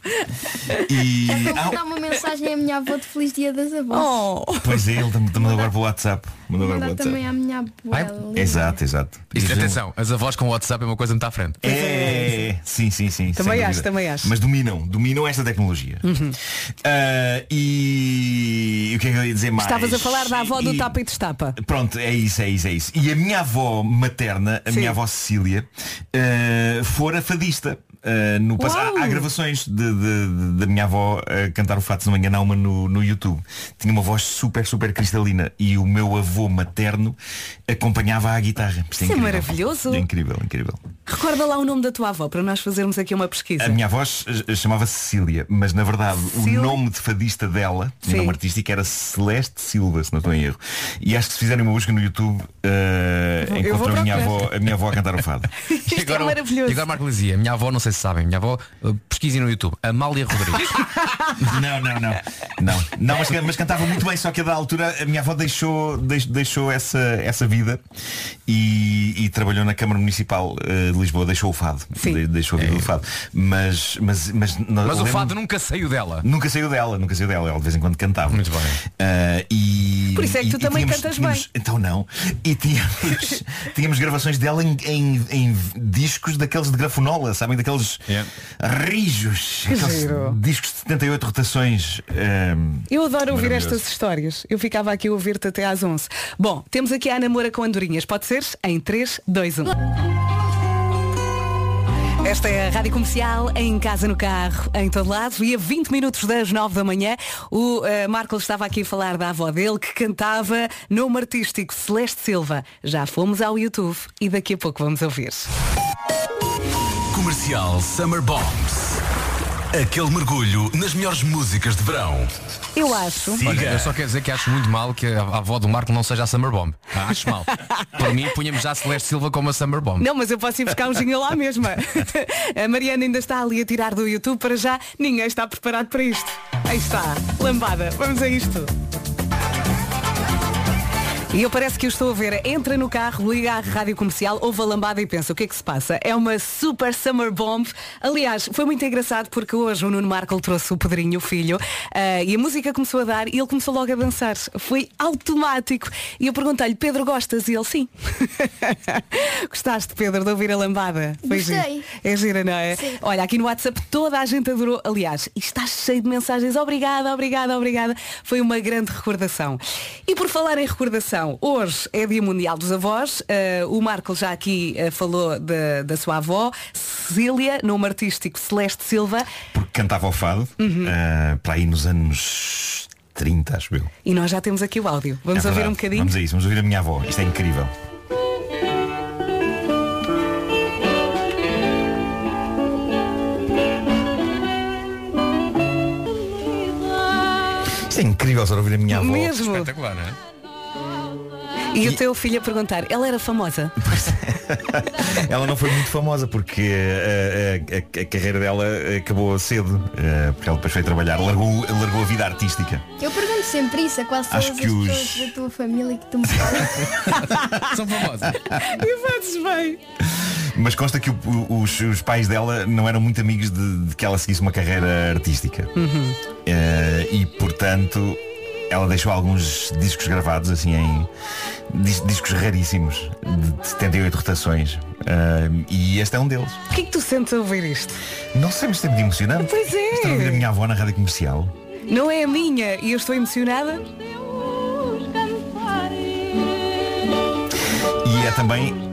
E Vou mandar uma mensagem à minha avó de Feliz Dia das Avós. Oh. Pois é, ele também mandou agora para o WhatsApp. Mandou agora para o também WhatsApp. à minha abuela. Exato, exato. Isto, atenção, as avós com o WhatsApp é uma coisa muito à frente. É, sim, sim, sim. Também acho, dúvida. também acho. Mas dominam, dominam esta tecnologia. Uhum. Ah, e o que é que eu ia dizer mais? Estavas a falar da avó do E- tapa e destapa. Pronto, é isso, é isso, é isso. E a minha avó materna, a Sim. minha avó Cecília, eh, fora fadista. Eh, no pass- há, há gravações de, de- de- da minha avó a cantar o fato, se não me engano, há uma no, no YouTube. Tinha uma voz super, super cristalina e o meu avô materno acompanhava a guitarra. Isto Isso é incrível. maravilhoso. É incrível, incrível. Recorda lá o nome da tua avó para nós fazermos aqui uma pesquisa. A minha avó ch- chamava-se Cecília, mas na verdade Cecília? o nome de fadista dela, o nome artístico era Celeste Silva, se não estou em erro. E acho que se fizerem uma busca no YouTube, eh, vou encontram a minha, avó, a minha avó a cantar o fado. E agora, maravilhoso. E agora Marco dizia, minha avó, não sei se sabem, minha avó, uh, pesquisem no YouTube, Amália Rodrigues. Não, não, não. Não, não mas, mas cantava muito bem, só que a da altura a minha avó deixou, deix- deixou essa, essa vida e, e trabalhou na Câmara Municipal eh, de Lisboa, deixou o fado. De- deixou a vida do fado. Mas, mas, mas, Mas o lembro- fado nunca saiu dela. Nunca saiu dela, nunca saiu dela. Ela de vez em quando cantava. Muito bem. e, Por isso é que tu e também tínhamos- cantas tínhamos- bem. Então não. E tínhamos, tínhamos gravações dela em, em- em discos daqueles de grafonola, sabem? Daqueles rijos. Que Aqueles giro. discos de 78 rotações. ehm, Eu adoro ouvir estas histórias. Eu ficava aqui a ouvir-te até às 11. Bom, temos aqui a namora com andorinhas. Pode ser? Em 3, 2, 1. Esta é a Rádio Comercial, em casa, no carro, em todo lado. E a 20 minutos das 9 da manhã, o eh, Marco estava aqui a falar da avó dele, que cantava nome artístico Celeste Silva. Já fomos ao YouTube e daqui a pouco vamos ouvir. Comercial Summer Bombs. Aquele mergulho nas melhores músicas de verão. Eu acho. Olha, eu só quero dizer que acho muito mal que a avó do Marco não seja a Summer Bomb. Acho mal. Para mim, punhamos já a Celeste Silva como a Summer Bomb. Não, mas eu posso ir buscar um jingle lá mesma. A Mariana ainda está ali a tirar do YouTube para já. Ninguém está preparado para isto. Aí está, lambada. Vamos a isto. E eu parece que eu estou a ver, entra no carro, liga à rádio comercial, ouve a lambada e pensa, o que é que se passa? É uma super summer bomb. Aliás, foi muito engraçado porque hoje o Nuno Marco trouxe o Pedrinho, o filho, ah, e a música começou a dar e ele começou logo a dançar. Foi automático. E eu perguntei-lhe, Pedro, gostas? E ele, sim. Gostaste, Pedro, de ouvir a lambada? Foi Gostei. giro. É gira, não é? Sim. Olha, aqui no WhatsApp toda a gente adorou. Aliás, está cheio de mensagens. Obrigada, obrigada, obrigada. Foi uma grande recordação. E por falar em recordação, hoje é Dia Mundial dos Avós. Uh, o Marco já aqui uh, falou da- da sua avó, Cecília, nome artístico Celeste Silva. Porque cantava o fado, Uhum. eh, para aí nos anos 30, acho eu. E nós já temos aqui o áudio. Vamos É ouvir um bocadinho? Vamos a isso, vamos ouvir a minha avó. Isto é incrível. Isto é incrível só ouvir a minha avó. Mesmo. Espetacular, não é? E o teu filho a perguntar, ela era famosa? Ela não foi muito famosa porque eh, a, a- a carreira dela acabou cedo, eh, porque ela depois foi trabalhar, largou, largou a vida artística. Eu pergunto sempre isso a quase Acho todas que as os- pessoas da tua família que tu me falas. São famosas. e fazes bem. Mas consta que o- os, os pais dela não eram muito amigos de, de que ela seguisse uma carreira artística. Eh, e portanto ela deixou alguns discos gravados assim em dis- discos raríssimos de 78 rotações Eh, e este é um deles O que é que tu sentes a ouvir isto? não sei mas é muito emocionante Pois é. estar a ouvir a minha avó na rádio comercial Não é a minha e eu estou emocionada? e é também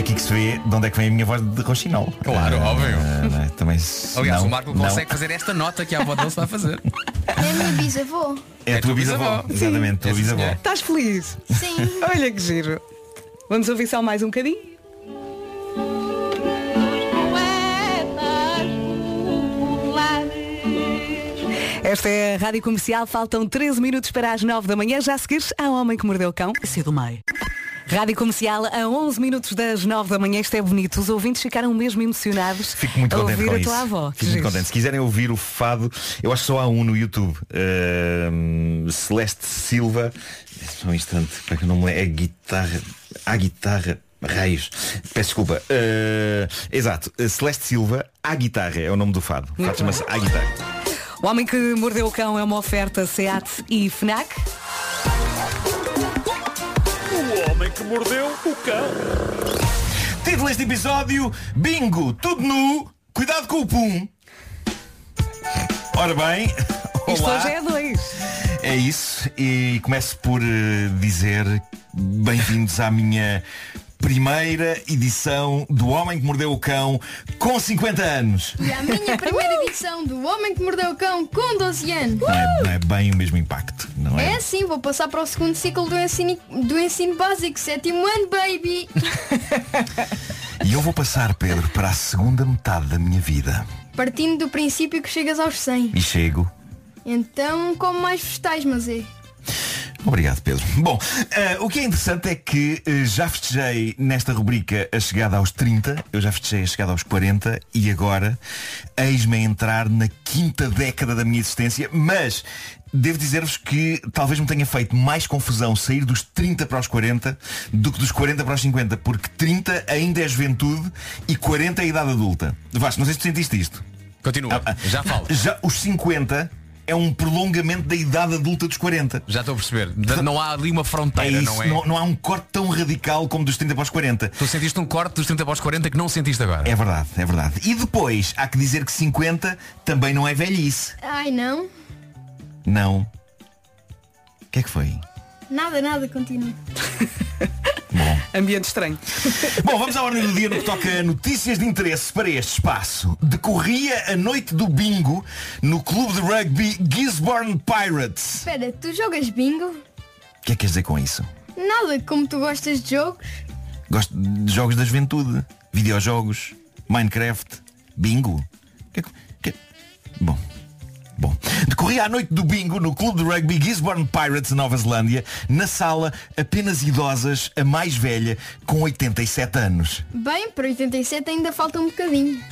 aqui que se vê de onde é que vem a minha voz de Rochinol Claro, Eh, óbvio. não é? também se Aliás, não- o Marco não- consegue fazer esta nota que a avó dele está a fazer. É a minha bisavó. é a tua bisavó exatamente tua É, bisavó. Estás feliz? Sim. Olha que giro. Vamos ouvir só mais um bocadinho? Esta é a Rádio Comercial, faltam 13 minutos para as 9 da manhã. Já a seguir, um homem que mordeu o cão. Cedo meio. Rádio Comercial, a 11 minutos das 9 da manhã. Isto é bonito. Os ouvintes ficaram mesmo emocionados Fico muito a contente ouvir a isso. tua avó. Fico muito contente. Se quiserem ouvir o fado, eu acho que só há um no YouTube. Ahm, Celeste Silva. Só um instante, para que eu não me lembro. É guitarra. A guitarra. Raios. Peço desculpa. Ah, exato. Celeste Silva, a guitarra é o nome do fado. O fado chama-se A Guitarra. O homem que mordeu o cão é uma oferta SEAT e FNAC. Homem que mordeu o cão. Título deste episódio, bingo, tudo nu, cuidado com o pum. Ora bem, Isto olá. hoje é dois. É isso, e começo por eh, dizer bem-vindos à minha primeira edição do Homem que Mordeu o Cão com 50 anos. E a minha primeira edição do Homem que Mordeu o Cão com 12 anos. Não é, não é bem o mesmo impacto, não é? É assim, vou passar para o segundo ciclo do ensino, do ensino básico, sétimo ano, baby. E eu vou passar, Pedro, para a segunda metade da minha vida. Partindo do princípio que chegas aos 100. E chego. Então, como mais vegetais, mas é. Obrigado, Pedro. Bom, eh, o que é interessante é que eh, já festejei nesta rubrica a chegada aos 30, eu já festejei a chegada aos 40 e agora eis-me a entrar na quinta década da minha existência, mas devo dizer-vos que talvez me tenha feito mais confusão sair dos 30 para os 40 do que dos 40 para os 50, porque 30 ainda é juventude e 40 é idade adulta. Vasco, não sei se tu sentiste isto. Continua, já falo. Já os 50 é um prolongamento da idade adulta dos 40. Já estou a perceber. De- Não há ali uma fronteira, É isso, não é? não, não há um corte tão radical como dos 30 para os 40. Tu sentiste um corte dos 30 para os 40 que não sentiste agora. É verdade, é verdade. E depois, há que dizer que 50 também não é velhice. Ai não, Não. O que é que foi? nada, nada, continua. Ambiente estranho. Bom, vamos à ordem do dia no que toca a notícias de interesse para este espaço. Decorria a noite do bingo no clube de rugby Gisborne Pirates. Espera, tu jogas bingo? O que é que queres dizer com isso? Nada, como tu gostas de jogos? Gosto de jogos da juventude, videojogos, Minecraft, bingo. Que- que- Bom. Bom, decorria a noite do bingo no clube de rugby Gisborne Pirates, Nova Zelândia, na sala apenas idosas, a mais velha, com 87 anos. Bem, para 87 ainda falta um bocadinho.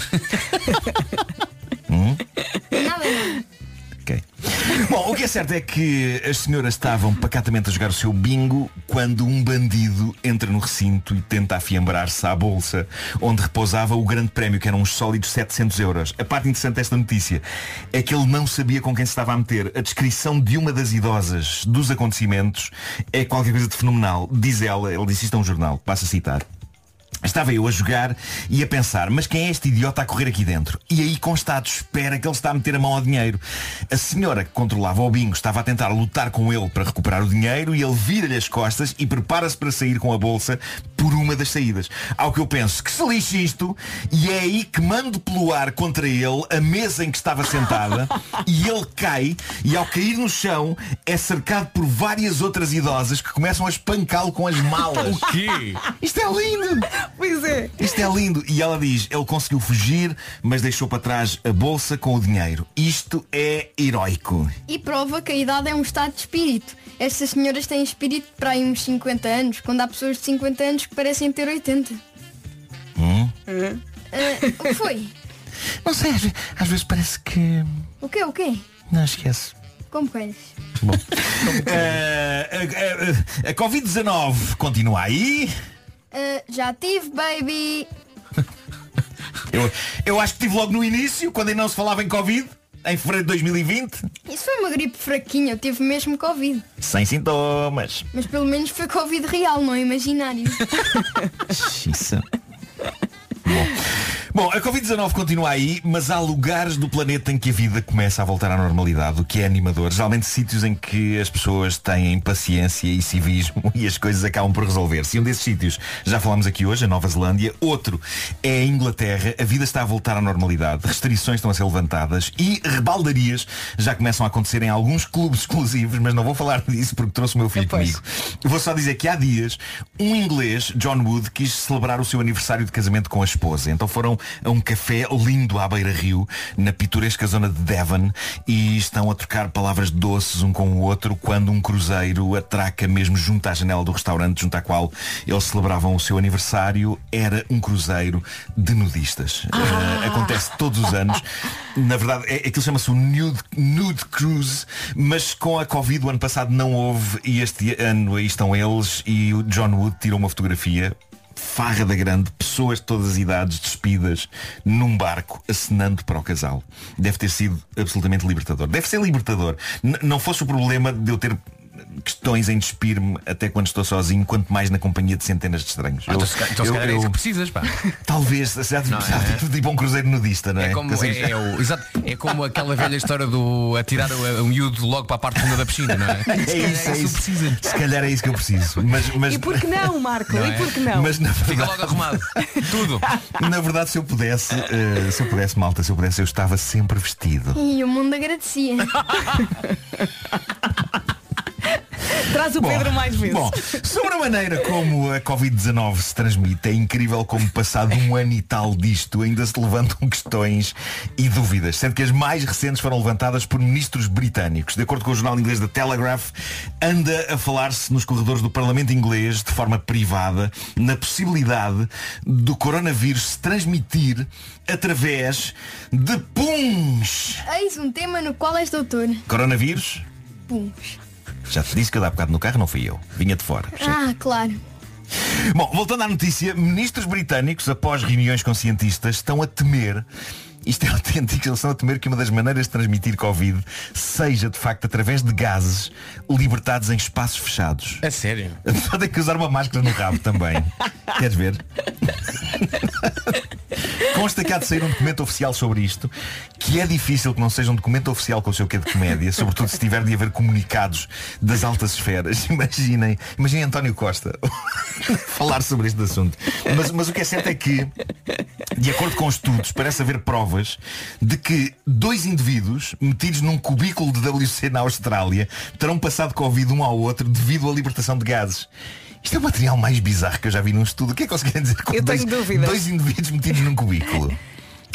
Hum? Nada, nada. Ok. Bom, o que é certo é que as senhoras estavam pacatamente a jogar o seu bingo quando um bandido entra no recinto e tenta afiambrar-se à bolsa onde repousava o grande prémio, que eram uns sólidos 700 euros. A parte interessante desta notícia é que ele não sabia com quem se estava a meter. A descrição de uma das idosas dos acontecimentos é qualquer coisa de fenomenal. Diz ela, ele disse isto a um jornal, passo a citar. Estava eu a jogar e a pensar, mas quem é este idiota a correr aqui dentro? E aí constado, espera que ele está a meter a mão ao dinheiro. A senhora que controlava o bingo estava a tentar lutar com ele para recuperar o dinheiro e ele vira-lhe as costas e prepara-se para sair com a bolsa por uma das saídas. Ao que eu penso, que se lixe isto, e é aí que mando pelo ar contra ele a mesa em que estava sentada e ele cai e ao cair no chão é cercado por várias outras idosas que começam a espancá-lo com as malas. O quê? Isto é lindo! Pois é. Isto é lindo. E ela diz, ele conseguiu fugir, mas deixou para trás a bolsa com o dinheiro. Isto é heroico. E prova que a idade é um estado de espírito. Estas senhoras têm espírito para aí uns 50 anos, quando há pessoas de 50 anos que parecem ter 80. Hum? Ah, o que foi? Não sei, às ve- às vezes parece que. O quê? O quê? Não esquece. Como queres? A, a- a Covid-19 continua aí. Ah, já tive, baby. Eu, eu acho que tive logo no início, quando ainda não se falava em Covid, em fevereiro de 2020, Isso foi uma gripe fraquinha, eu tive mesmo Covid. sem sintomas. Mas pelo menos foi Covid real, não é imaginário. Bom. Bom, a Covid-19 continua aí, mas há lugares do planeta em que a vida começa a voltar à normalidade, o que é animador. Geralmente sítios em que as pessoas têm paciência e civismo e as coisas acabam por resolver-se. E um desses sítios, já falamos aqui hoje, a Nova Zelândia. Outro é a Inglaterra. A vida está a voltar à normalidade. Restrições estão a ser levantadas e rebaldarias já começam a acontecer em alguns clubes exclusivos, mas não vou falar disso porque trouxe o meu filho comigo. Eu Vou só dizer que há dias um inglês, John Wood, quis celebrar o seu aniversário de casamento com a esposa. Então foram a um café lindo à beira-rio, na pitoresca zona de Devon, e estão a trocar palavras doces um com o outro quando um cruzeiro atraca mesmo junto à janela do restaurante junto à qual eles celebravam o seu aniversário. Era um cruzeiro de nudistas. Eh, acontece todos os anos. Na verdade, é, aquilo chama-se o nude, nude Cruise, mas com a Covid o ano passado não houve e este ano aí estão eles e o John Wood tirou uma fotografia farra da grande, pessoas de todas as idades despidas num barco, acenando para o casal. Deve ter sido absolutamente libertador. Deve ser libertador. N- não fosse o problema de eu ter questões em despir-me até quando estou sozinho, quanto mais na companhia de centenas de estranhos. Ah, então se calhar- então se calhar é isso que precisas, pá. Talvez, já de, é? de para um cruzeiro nudista, não é? É como, Consegues- é, é o- exato, é como aquela velha história do atirar o, o miúdo logo para a parte funda da piscina, não é? É isso, é isso. Se calhar é isso que eu preciso. Mas, mas, E por que não, Marco? Não e é? por que não? Mas na Fica verdade, logo arrumado. Tudo. na verdade, se eu pudesse, eh, se eu pudesse, malta, se eu pudesse, eu estava sempre vestido. E o mundo agradecia. Traz o Pedro mais vezes. Bom, sobre a maneira como a Covid-19 se transmite, é incrível como passado um ano e tal disto ainda se levantam questões e dúvidas, sendo que as mais recentes foram levantadas por ministros britânicos. De acordo com o jornal inglês da Telegraph, anda a falar-se nos corredores do Parlamento inglês, de forma privada, na possibilidade do coronavírus se transmitir através de puns. Eis um tema no qual és doutor. Coronavírus? Puns. Já te disse que eu dá bocado no carro, não fui eu. Vinha de fora. Ah, claro. Bom, voltando à notícia, ministros britânicos, após reuniões com cientistas, estão a temer, isto é autêntico, eles estão a temer que uma das maneiras de transmitir Covid seja, de facto, através de gases libertados em espaços fechados. É sério? Só tem que usar uma máscara no rabo também. Queres ver? Consta que há de sair um documento oficial sobre isto, que é difícil que não seja um documento oficial com o seu quê de comédia, sobretudo se tiver de haver comunicados das altas esferas. Imaginem, imaginem António Costa falar sobre este assunto. Mas, mas o que é certo é que, de acordo com estudos, parece haver provas de que dois indivíduos metidos num cubículo de WC na Austrália terão passado Covid um ao outro devido à libertação de gases. Isto é o material mais bizarro que eu já vi num estudo. O que é que eles querem dizer com Eu dois, tenho dúvidas. dois indivíduos metidos num cubículo?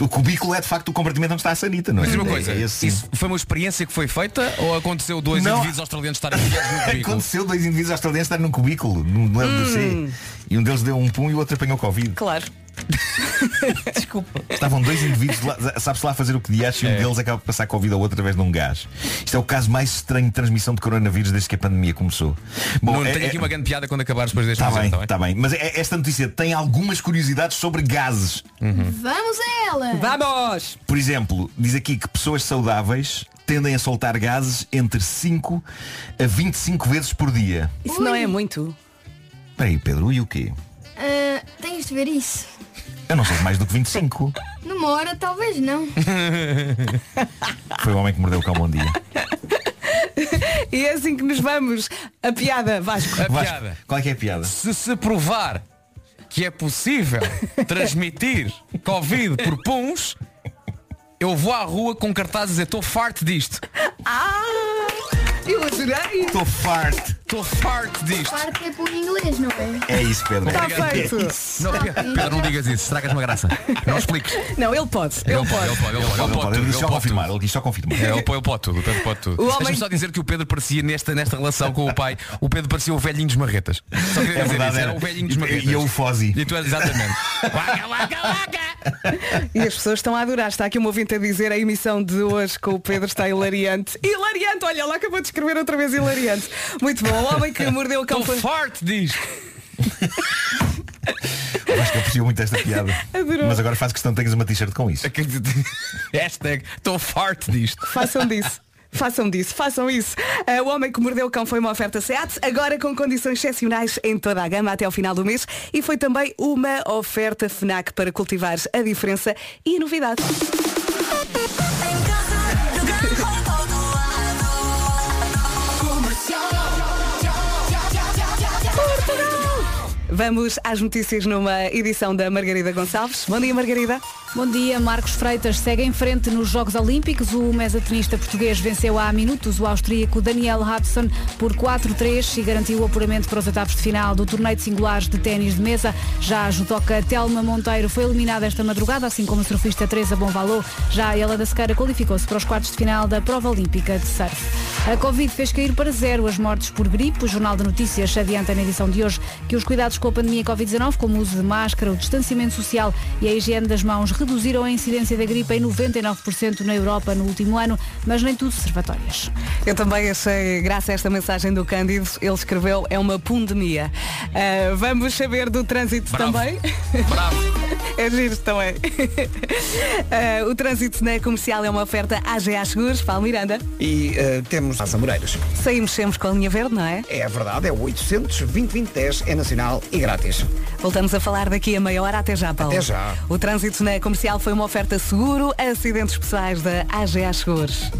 O cubículo é de facto o compartimento onde está a sanita, não é? Diz uma coisa, É esse, sim. isso foi uma experiência que foi feita ou aconteceu dois Não. indivíduos australianos estarem no cubículo? Aconteceu dois indivíduos australianos estarem num cubículo, num no Hum. WC. E um deles deu um pum e o outro apanhou Covid. Claro. Desculpa. Estavam dois indivíduos lá, sabe-se lá fazer o que diacho e um É. deles acaba de passar Covid ao outro através de um gás. Isto é o caso mais estranho de transmissão de coronavírus desde que a pandemia começou. Não é- tenho é- aqui uma grande piada quando acabares depois deste Está bem, tá bem? está bem. Mas é- esta notícia tem algumas curiosidades sobre gases. Vamos a ela. Vamos! Por exemplo, diz aqui que pessoas saudáveis tendem a soltar gases entre 5 a 25 vezes por dia. Isso não é muito. Espera aí, Pedro, e o quê? Ah, tens de ver isso. Eu não sei mais do que 25. Numa hora talvez não. Foi o homem que mordeu o cão bom dia. E é assim que nos vamos. A piada, Vasco. A Vasco, piada. Qual é que é a piada? Se se provar que é possível transmitir Covid por puns, eu vou à rua com cartazes a dizer estou farto disto. Ah! Eu adorei! Estou farto. Estou farto disto. Parte é por inglês, não é? É isso, Pedro. Está É feito. isso. Não, Pedro, Pedro, não digas isso, estragas uma graça. Não expliques. Não, ele pode. Ele, Ele pode, ele pode, ele pode, Ele ele pode, pode ele só ele confirmar, só confirmar. É, ele pode, ele pode tudo, o Pedro pode tudo. O Deixa-me homem- só dizer que o Pedro parecia nesta, nesta relação com o pai, o Pedro parecia o velhinho dos marretas. Só queria É dizer verdade, isso, era era. o velhinho dos E- marretas. e eu o Fozzy. E tu és exatamente. Waka, waka, waka. E as pessoas estão a adorar. Está aqui um ouvinte a dizer a emissão de hoje com o Pedro está hilariante. Hilariante, olha, lá acabou de escrever outra vez hilariante. Muito bom. O homem que mordeu o cão Estou foi. farto disto. Acho que aprecio muito esta piada. Adorou. Mas agora faz questão de tenhas uma t-shirt com isso. Hashtag estou farto disto. Façam disso. Façam disso, façam isso. Ah, o Homem que Mordeu o Cão foi uma oferta SEAT, agora com condições excepcionais em toda a gama até ao final do mês e foi também uma oferta FNAC para cultivar a diferença e a novidade. Vamos às notícias numa edição da Margarida Gonçalves. Bom dia, Margarida. Bom dia, Marcos Freitas segue em frente nos Jogos Olímpicos. O mesatenista português venceu há minutos o austríaco Daniel Hudson por 4-3 e garantiu o apuramento para os etapas de final do torneio de singulares de ténis de mesa. Já a judoca Telma Monteiro foi eliminada esta madrugada, assim como a surfista Teresa Bonvalot. Já a Ela da Sequeira qualificou-se para os quartos de final da prova olímpica de surf. A Covid fez cair para zero as mortes por gripe. O Jornal de Notícias adianta na edição de hoje que os cuidados com a pandemia Covid-19, como o uso de máscara, o distanciamento social e a higiene das mãos, reduziram a incidência da gripe em 99% na Europa no último ano, mas nem tudo servatórias. Eu também achei graça a esta mensagem do Cândido. Ele escreveu, é uma pandemia. Ah, vamos saber do trânsito Bravo. também. Bravo. É giro também. Ah, o trânsito na comercial é uma oferta AGA Seguros. Paulo Miranda. E eh, temos nos Amoreiras. Saímos sempre com a linha verde, não é? É verdade, é o 800 2010 é nacional e grátis. Voltamos a falar daqui a meia hora. Até já, Paulo. Até já. O trânsito na comercial foi uma oferta seguro, acidentes pessoais da AGA Seguros.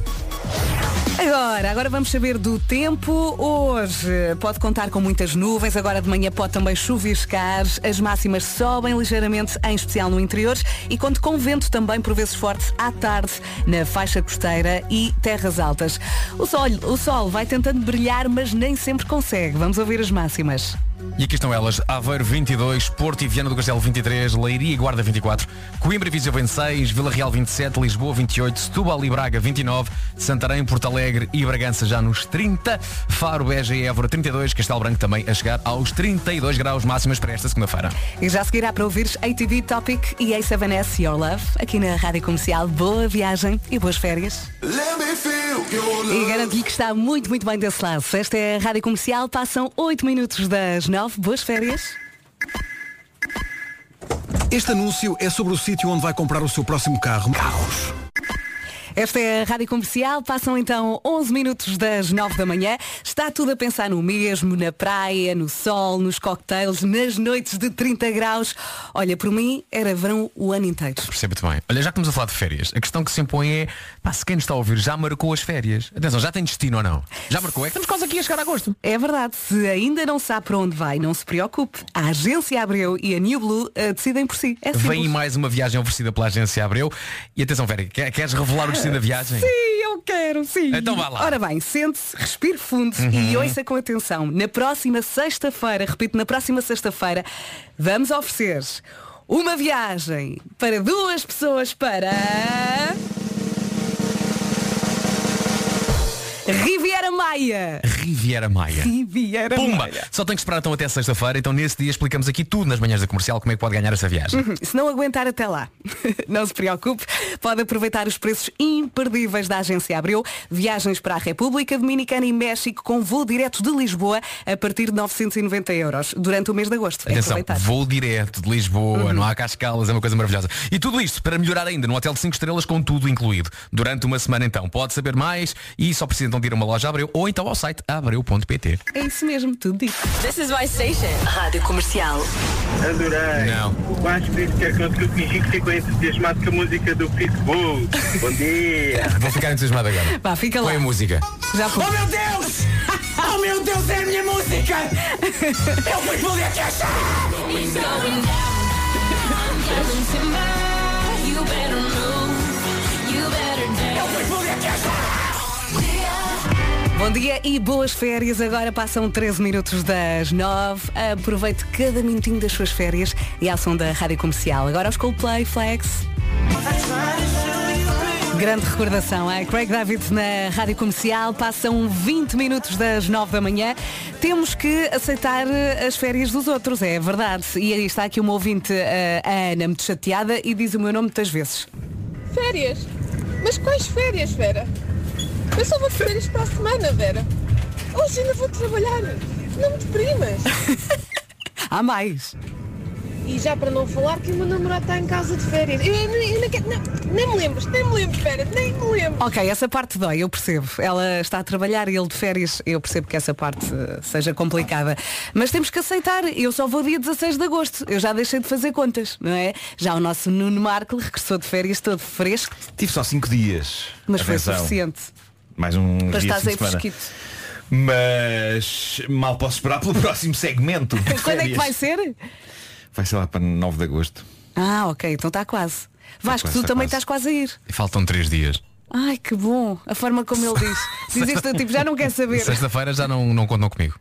Agora, agora vamos saber do tempo. Hoje pode contar com muitas nuvens, agora de manhã pode também chuviscar. As máximas sobem ligeiramente, em especial no interior, e conto com vento também, por vezes forte, à tarde, na faixa costeira e terras altas. O sol, o sol vai tentando brilhar, mas nem sempre consegue. Vamos ouvir as máximas. E aqui estão elas, Aveiro 22, Porto e Viana do Castelo 23, Leiria e Guarda 24, Coimbra e Viseu 26, Vila Real 27, Lisboa 28, Setúbal e Braga 29, Santarém, Porto Alegre e Bragança já nos 30, Faro, Beja e Évora 32, Castelo Branco também a chegar aos 32 graus máximas para esta segunda-feira. E já seguirá para ouvires ATV Topic e A7S Your Love, aqui na Rádio Comercial. Boa viagem e boas férias. E garanto-lhe que está muito, muito bem desse lado. Esta é a Rádio Comercial, passam 8 minutos das 9. Boas férias. Este anúncio é sobre o sítio onde vai comprar o seu próximo carro. Carros. Esta é a Rádio Comercial, passam então 11 minutos das 9 da manhã. Está tudo a pensar no mesmo, na praia, no sol, nos cocktails, nas noites de 30 graus. Olha, por mim era verão o ano inteiro. Percebe-te bem. Olha, já que estamos a falar de férias, a questão que se impõe é, pá, se quem nos está a ouvir já marcou as férias. Atenção, já tem destino ou não? Já marcou? É que estamos quase aqui a chegar a agosto. É verdade, se ainda não sabe para onde vai, não se preocupe. A Agência Abreu e a New Blue uh, decidem por si. É. Vem mais uma viagem oferecida pela Agência Abreu. E atenção, Vera, quer- queres revelar o da viagem? Sim, eu quero, sim. Então vá lá. Ora bem, sente-se, respire fundo Uhum. e ouça com atenção. Na próxima sexta-feira, repito, na próxima sexta-feira, vamos oferecer uma viagem para duas pessoas para. Riviera Maia. Riviera Maia. Riviera Pumba! Maia. Só tem que esperar então até sexta-feira, então nesse dia explicamos aqui tudo nas manhãs da comercial como é que pode ganhar essa viagem. Uhum. Se não aguentar até lá, não se preocupe, pode aproveitar os preços imperdíveis da Agência Abreu. Viagens para a República Dominicana e México com voo direto de Lisboa a partir de 990 euros durante o mês de agosto. É Atenção, voo direto de Lisboa, não há cascalas, é uma coisa maravilhosa. E tudo isto para melhorar ainda no hotel de 5 estrelas com tudo incluído. Durante uma semana então. Pode saber mais e só precisa de ir a uma loja Abreu ou então ao site abreu.pt. É isso mesmo, tudo dito. This is my station. Rádio Comercial. Adorei. Não. O Vasco disse que conseguiu fingir que ficou entusiasmado com a música do Pitbull. Bom dia. Vou ficar entusiasmado agora. Vá, fica lá. Põe a música. Já foi. Oh meu Deus! Oh meu Deus, é a minha música! Eu fui poder que achar! Eu fui poder achar! Bom dia e boas férias. Agora passam 13 minutos das 9. Aproveite cada minutinho das suas férias e à som da Rádio Comercial. Agora os Coldplay Flex. Grande recordação, é? Craig David na Rádio Comercial, passam 20 minutos das 9 da manhã. Temos que aceitar eh, as férias dos outros, é verdade. E aí está aqui uma ouvinte, eh, a Ana, muito chateada e diz o meu nome muitas vezes. Férias? Mas quais férias, Vera? Eu só vou de férias para a semana, Vera. Hoje ainda vou trabalhar. Não me deprimas. Há mais. E já para não falar que o meu namorado está em casa de férias. Eu, eu, eu não quero- não, nem me lembro, nem me lembro, Vera, nem me lembro. Ok, essa parte dói, eu percebo. Ela está a trabalhar e ele de férias, eu percebo que essa parte eh, seja complicada. Mas temos que aceitar, eu só vou dia 16 de agosto. Eu já deixei de fazer contas, não é? Já o nosso Nuno Marco regressou de férias todo fresco, Tive só 5 dias. mas foi suficiente. Mais um Para dia de estás aí fresquito. Mas mal posso esperar pelo próximo segmento. Quando é que vai ser? Vai ser lá para 9 de agosto. Ah, ok, então está quase. Vasco, quase, tu está também quase. estás quase a ir. Faltam 3 dias. Ai, que bom. A forma como ele diz. Diz isto, tipo, já não quer saber. Sexta-feira já não, não contam comigo.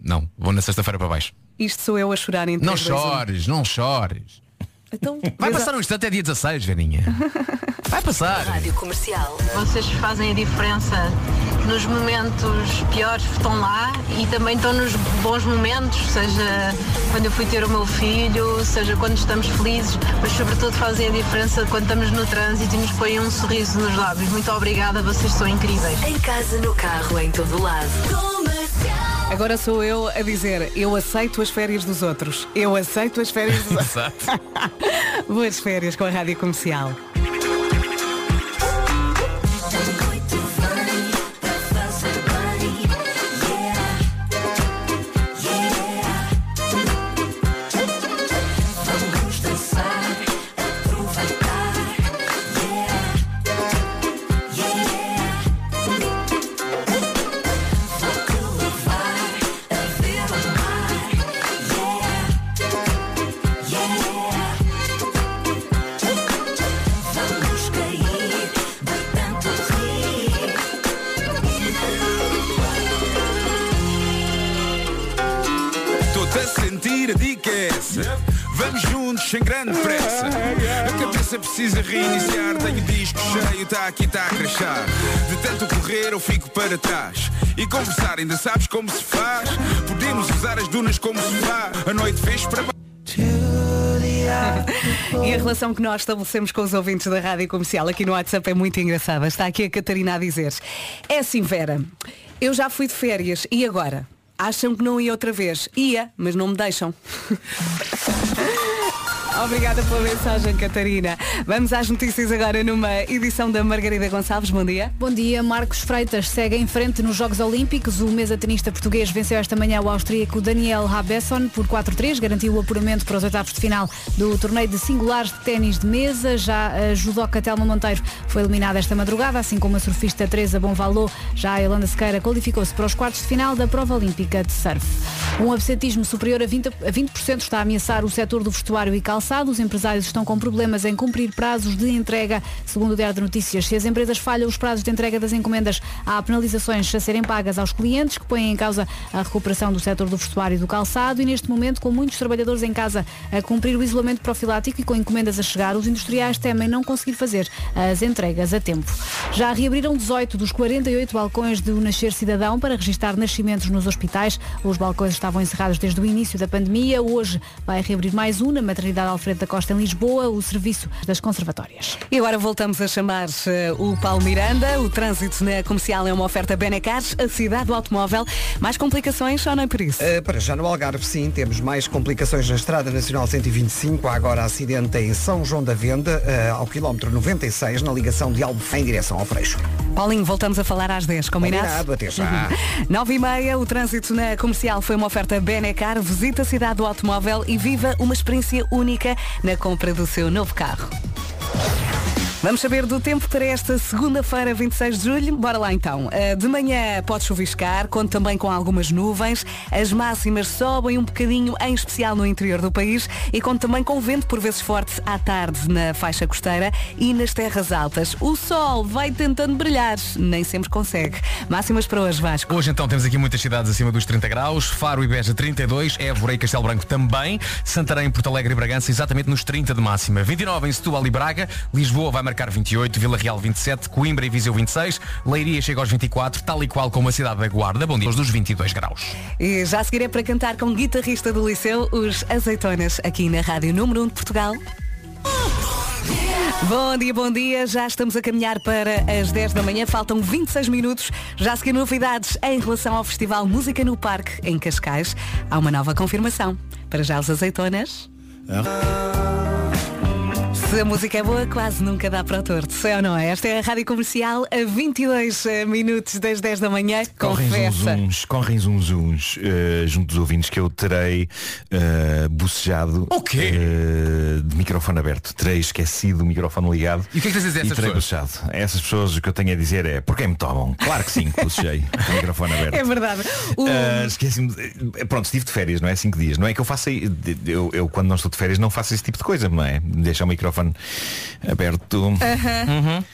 Não, vou na sexta-feira para baixo. Isto sou eu a chorar em Não chores, não chores. Então, Vai passar um instante até dia 16, Veninha. Vai passar. Rádio Comercial. Vocês fazem a diferença nos momentos piores, estão lá e também estão nos bons momentos, seja quando eu fui ter o meu filho, seja quando estamos felizes, mas sobretudo fazem a diferença quando estamos no trânsito e nos põem um sorriso nos lábios. Muito obrigada, vocês são incríveis. Em casa, no carro, em todo lado. Agora sou eu a dizer, eu aceito as férias dos outros. Eu aceito as férias dos outros. Boas férias com a Rádio Comercial. Sem grande pressa. A cabeça precisa reiniciar, tenho disco cheio, tá aqui, tá a crachar. De tanto correr eu fico para trás. E conversar, ainda sabes como se faz? Podemos usar as dunas como se faz. A noite fez para E a relação que nós estabelecemos com os ouvintes da rádio comercial aqui no WhatsApp é muito engraçada. Está aqui a Catarina a dizer. É assim, Vera, eu já fui de férias e agora? Acham que não ia outra vez? Ia, mas não me deixam. Obrigada pela mensagem, Catarina. Vamos às notícias agora numa edição da Margarida Gonçalves. Bom dia. Bom dia, Marcos Freitas segue em frente nos Jogos Olímpicos. O mesa tenista português venceu esta manhã o austríaco Daniel Rabesson por 4-3, garantiu o apuramento para os oitavos de final do torneio de singulares de ténis de mesa. Já a judoca Telma Monteiro foi eliminada esta madrugada, assim como a surfista Teresa Bonvalô. Já a Yolanda Sequeira qualificou-se para os quartos de final da prova olímpica de surf. Um absentismo superior a 20%, a 20% está a ameaçar o setor do vestuário e calçado. Os empresários estão com problemas em cumprir prazos de entrega. Segundo o Diário de Notícias, se as empresas falham os prazos de entrega das encomendas, há penalizações a serem pagas aos clientes, que põem em causa a recuperação do setor do vestuário e do calçado. E neste momento, com muitos trabalhadores em casa a cumprir o isolamento profilático e com encomendas a chegar, os industriais temem não conseguir fazer as entregas a tempo. Já reabriram 18 dos 48 balcões do Nascer Cidadão para registrar nascimentos nos hospitais. Os balcões estavam encerrados desde o início da pandemia. Hoje vai reabrir mais um na maternidade Alfredo da Costa em Lisboa, o serviço das conservatórias. E agora voltamos a chamar eh, o Paulo Miranda. O trânsito na comercial é uma oferta Benecar, a cidade do automóvel. Mais complicações ou nem por isso? Uh, para já no Algarve, sim, temos mais complicações na Estrada Nacional 125. Há agora acidente em São João da Venda, uh, ao quilómetro 96, na ligação de Albufeira em direção ao Freixo. Paulinho, voltamos a falar às 10, combinado? Combinado, até já. 9 e meia, o trânsito na comercial foi uma oferta Benecar. Visita a cidade do automóvel e viva uma experiência única na compra do seu novo carro. Vamos saber do tempo para esta segunda-feira, 26 de julho. Bora lá então. Uh, De manhã pode chuviscar, conto também com algumas nuvens. As máximas sobem um bocadinho, em especial no interior do país, e conto também com vento por vezes forte à tarde na faixa costeira e nas terras altas. O sol vai tentando brilhar, nem sempre consegue. Máximas para hoje, Vasco. Hoje então temos aqui muitas cidades acima dos 30 graus, Faro e Beja 32, Évora e Castelo Branco também, Santarém, Porto Alegre e Bragança exatamente nos 30 de máxima, 29 em Setúbal e Braga, Lisboa vai marcar 28, Vila Real 27, Coimbra e Viseu 26, Leiria chega aos 24, tal e qual como a cidade da Guarda, bom dia, os dos 22 graus. E já a seguir é para cantar com o guitarrista do Liceu, os Azeitonas, aqui na Rádio Número 1 de Portugal. Bom dia, bom dia. Já estamos a caminhar para as 10 da manhã. Faltam 26 minutos. Já a seguir novidades em relação ao Festival Música no Parque, em Cascais. Há uma nova confirmação. Para já os azeitonas. Se a música é boa, quase nunca dá para o torto. Sei ou não é? Esta é a Rádio Comercial a 22 minutos das 10 da manhã. Correm Confessa. zunzuns, correm zunzuns eh, junto dos ouvintes que eu terei eh, bocejado O quê? eh, de microfone aberto. Terei esquecido o microfone ligado. E o que é que tens a dizer a E essas terei pessoas? bocejado. A essas pessoas o que eu tenho a dizer é por quem me tomam? Claro que sim, que bocejei com o microfone aberto. É verdade. O- Ah, Esqueci-me. Pronto, estive de férias, não é? Cinco dias. Não é que eu faça. Eu, eu, quando não estou de férias não faço esse tipo de coisa, não é? Deixar o microfone aberto. Aham.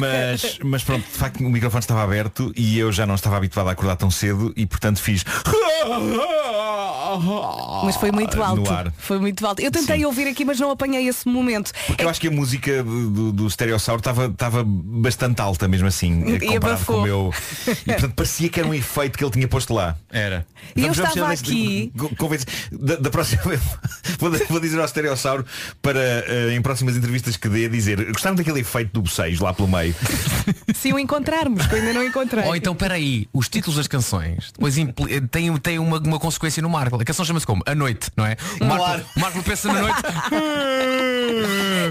Mas, mas pronto, de facto o microfone estava aberto e eu já não estava habituado a acordar tão cedo e portanto fiz. Mas foi muito no alto. ar. Foi muito alto. Eu tentei ouvir aqui, mas não apanhei esse momento. Porque eu acho que a música do, do, Stereossauro estava, estava bastante alta mesmo assim, E eh, comparado com o meu. E portanto parecia que era um efeito que ele tinha posto lá. Era. E eu estava aqui. Da, da próxima vez vou, vou dizer ao Stereossauro para eh, em próximas entrevistas que dê dizer gostaram daquele efeito do bocejo lá pelo meio. Se o encontrarmos, que eu ainda não encontrei. Ou então, peraí, os títulos das canções depois impli- têm, têm uma, uma consequência no Marco. A canção chama-se como? A Noite, não é? O Marco, Claro. o Marco pensa na noite.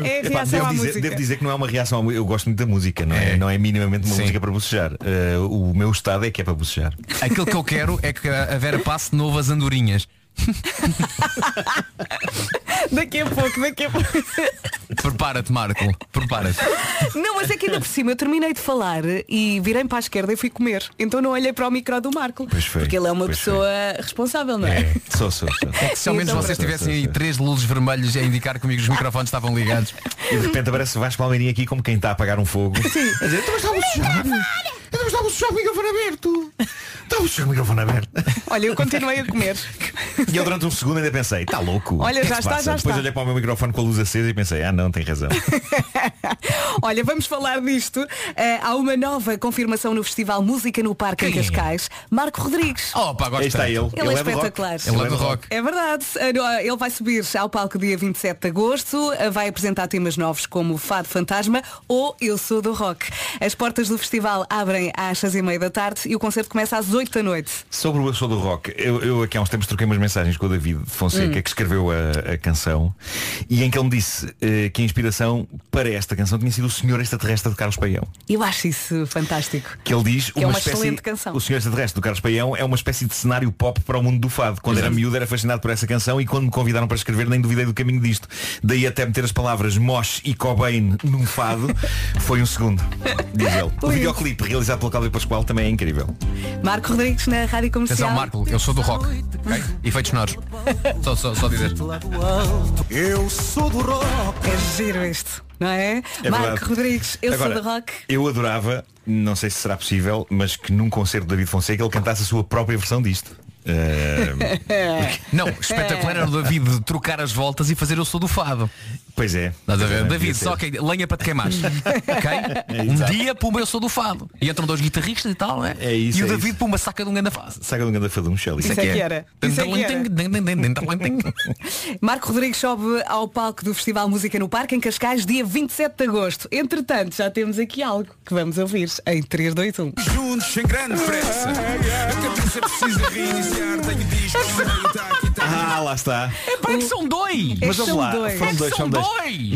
É a Epá, devo, à dizer, devo dizer que não é uma reação à Eu gosto muito da música, não é, não é minimamente uma Sim. música para bocejar. Eh, o meu estado é que é para bocejar. Aquilo que eu quero é que a Vera passe de novo as andorinhas. Daqui a pouco, daqui a pouco. Prepara-te, Marco. Prepara-te. Não, mas é que ainda por cima eu terminei de falar e virei para a esquerda e fui comer. Então não olhei para o micro do Marco. Pois foi, Porque ele é uma pessoa responsável, não é? É, sou, sou, sou. É que se ao menos Então, vocês tivessem aí três luzes vermelhos a indicar comigo que os microfones estavam ligados. E de repente aparece Vasco Palmeirinho aqui como quem está a apagar um fogo. Sim. A dizer, então mas está. Então mas está a bocejar com o microfone aberto. Então Está o seu microfone aberto. Olha, eu continuei a comer. E eu durante um segundo ainda pensei, está louco. Olha, é já está, passa? já Depois está. olhei para o meu microfone com a luz acesa e pensei, ah não, tem razão. Olha, vamos falar disto. Eh, há uma nova confirmação no Festival Música no Parque em Quem é? Cascais. Marco Rodrigues. Oh, pá, gosto está tanto. ele. Ele, é rock. espetacular. Ele é do rock. É verdade. Eh, Ele vai subir ao palco dia 27 de agosto, eh, vai apresentar temas novos como Fado Fantasma ou Eu Sou do Rock. As portas do festival abrem às 6 e meia da tarde e o concerto começa às 8 da noite. Sobre o Eu Sou do Rock, eu, eu aqui há uns tempos troquei umas mensagens com o David Fonseca, Hum. que escreveu a, a canção, e em que ele me disse eh, que a inspiração para esta canção tinha sido o Senhor Extraterrestre de Carlos Paião. Eu acho isso fantástico. Que ele diz Que é uma espécie, excelente canção. O Senhor Extraterrestre do Carlos Paião é uma espécie de cenário pop para o mundo do fado. Quando era miúdo era fascinado por essa canção e quando me convidaram para escrever nem duvidei do caminho disto. Daí até meter as palavras Mosh e Cobain num fado foi um segundo, diz ele. O videoclipe realizado pelo Cláudio Pascoal também é incrível. Marco Rodrigues na Rádio Comercial. Atenção, Marco, eu sou do rock. ok? Efeitos sonoros. Só, só, só dizer. Eu sou do rock. É giro isto, não é? É Marco verdade. Rodrigues, eu Agora, sou do rock. Eu adorava, não sei se será possível, mas que num concerto de David Fonseca ele cantasse a sua própria versão disto. Eh, Não, espetacular era o David trocar as voltas e fazer eu sou do fado. Pois é. Estás a ver? É, David, só que lenha para te queimares. ok? Um exato. dia, pumba, eu sou do fado. E entram dois guitarristas e tal, né? É isso, E o é David, isso. pumba, saca de um grande fado. Saga de um grande fadum, Shelly. Isso é que era. Isso é que era. Marco Rodrigues sobe ao palco do Festival Música no Parque em Cascais dia 27 de agosto. Entretanto, já temos aqui algo que vamos ouvir em 3, 2, 1. Juntos, sem grande pressa. A cabeça precisa reiniciar. Tenho discos, cheio, aqui, Ah, lá está. É para que são dois! Mas são vamos lá, dois. foram É dois, são dois.